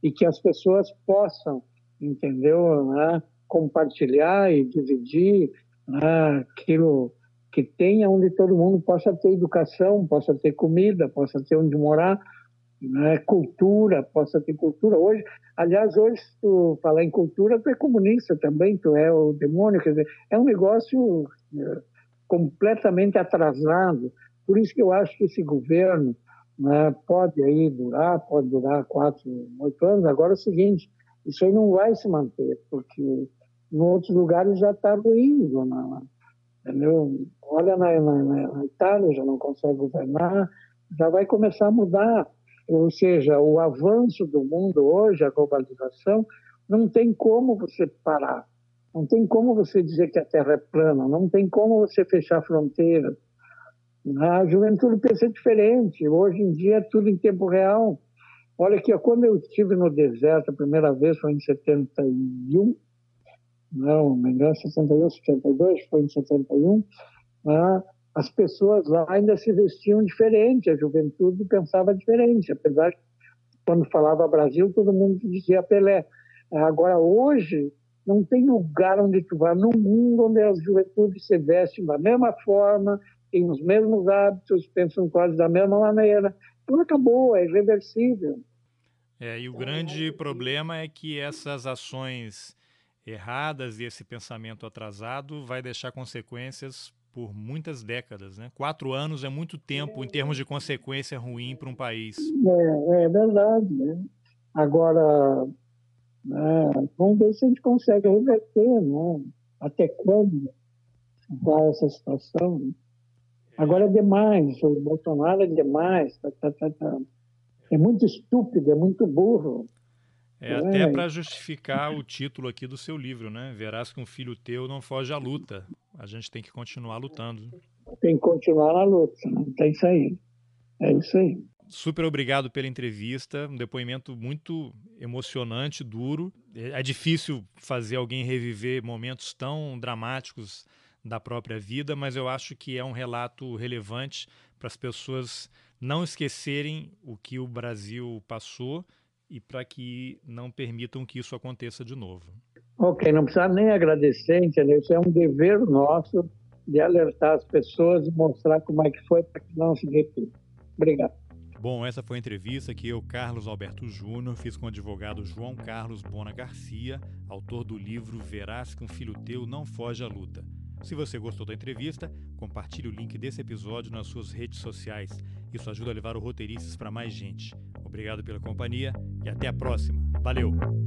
E que as pessoas possam, entendeu, né, compartilhar e dividir né, aquilo que tenha onde todo mundo possa ter educação, possa ter comida, possa ter onde morar, né, cultura, possa ter cultura. Hoje, aliás, hoje, tu falar em cultura, tu é comunista também, tu é o demônio, quer dizer, é um negócio é, completamente atrasado. Por isso que eu acho que esse governo né, pode aí durar, pode durar quatro, oito anos. Agora é o seguinte, isso aí não vai se manter, porque em outros lugares já está ruindo, né? entendeu? Olha na, na, na, Itália, já não consegue governar, já vai começar a mudar. Ou seja, o avanço do mundo hoje, a globalização, não tem como você parar. Não tem como você dizer que a Terra é plana, não tem como você fechar fronteiras. A juventude pensa diferente. Hoje em dia é tudo em tempo real. Olha aqui, quando eu estive no deserto a primeira vez foi em 71, não me engano, 61, 72, foi em 71, né? as pessoas lá ainda se vestiam diferente, a juventude pensava diferente, apesar que quando falava Brasil, todo mundo dizia Pelé. Agora, hoje, não tem lugar onde tu vá no mundo onde as juventudes se vestem da mesma forma, têm os mesmos hábitos, pensam quase da mesma maneira. Tudo acabou, é irreversível. É, e o grande problema é que essas ações erradas e esse pensamento atrasado vai deixar consequências por muitas décadas. Né? Quatro anos é muito tempo em termos de consequência ruim para um país. É, é verdade. Né? Agora, né, vamos ver se a gente consegue reverter. Né? Até quando vai essa situação? Né? Agora é demais, o Bolsonaro é demais. Tá, tá, tá, tá. é muito estúpido, é muito burro. É, é. até para justificar o título aqui do seu livro, né? Verás que um filho teu não foge à luta. A gente tem que continuar lutando. Tem que continuar na luta, não tem isso aí. É isso aí. Super obrigado pela entrevista, um depoimento muito emocionante, duro. É difícil fazer alguém reviver momentos tão dramáticos da própria vida, mas eu acho que é um relato relevante para as pessoas não esquecerem o que o Brasil passou e para que não permitam que isso aconteça de novo. Ok, não precisa nem agradecer, entendeu? Isso é um dever nosso de alertar as pessoas e mostrar como é que foi para que não se repita. Obrigado. Bom, essa foi a entrevista que eu, Carlos Alberto Júnior, fiz com o advogado João Carlos Bona Garcia, autor do livro Verás que um filho teu não foge à luta. Se você gostou da entrevista, compartilhe o link desse episódio nas suas redes sociais. Isso ajuda a levar o Roteiristas para mais gente. Obrigado pela companhia e até a próxima. Valeu!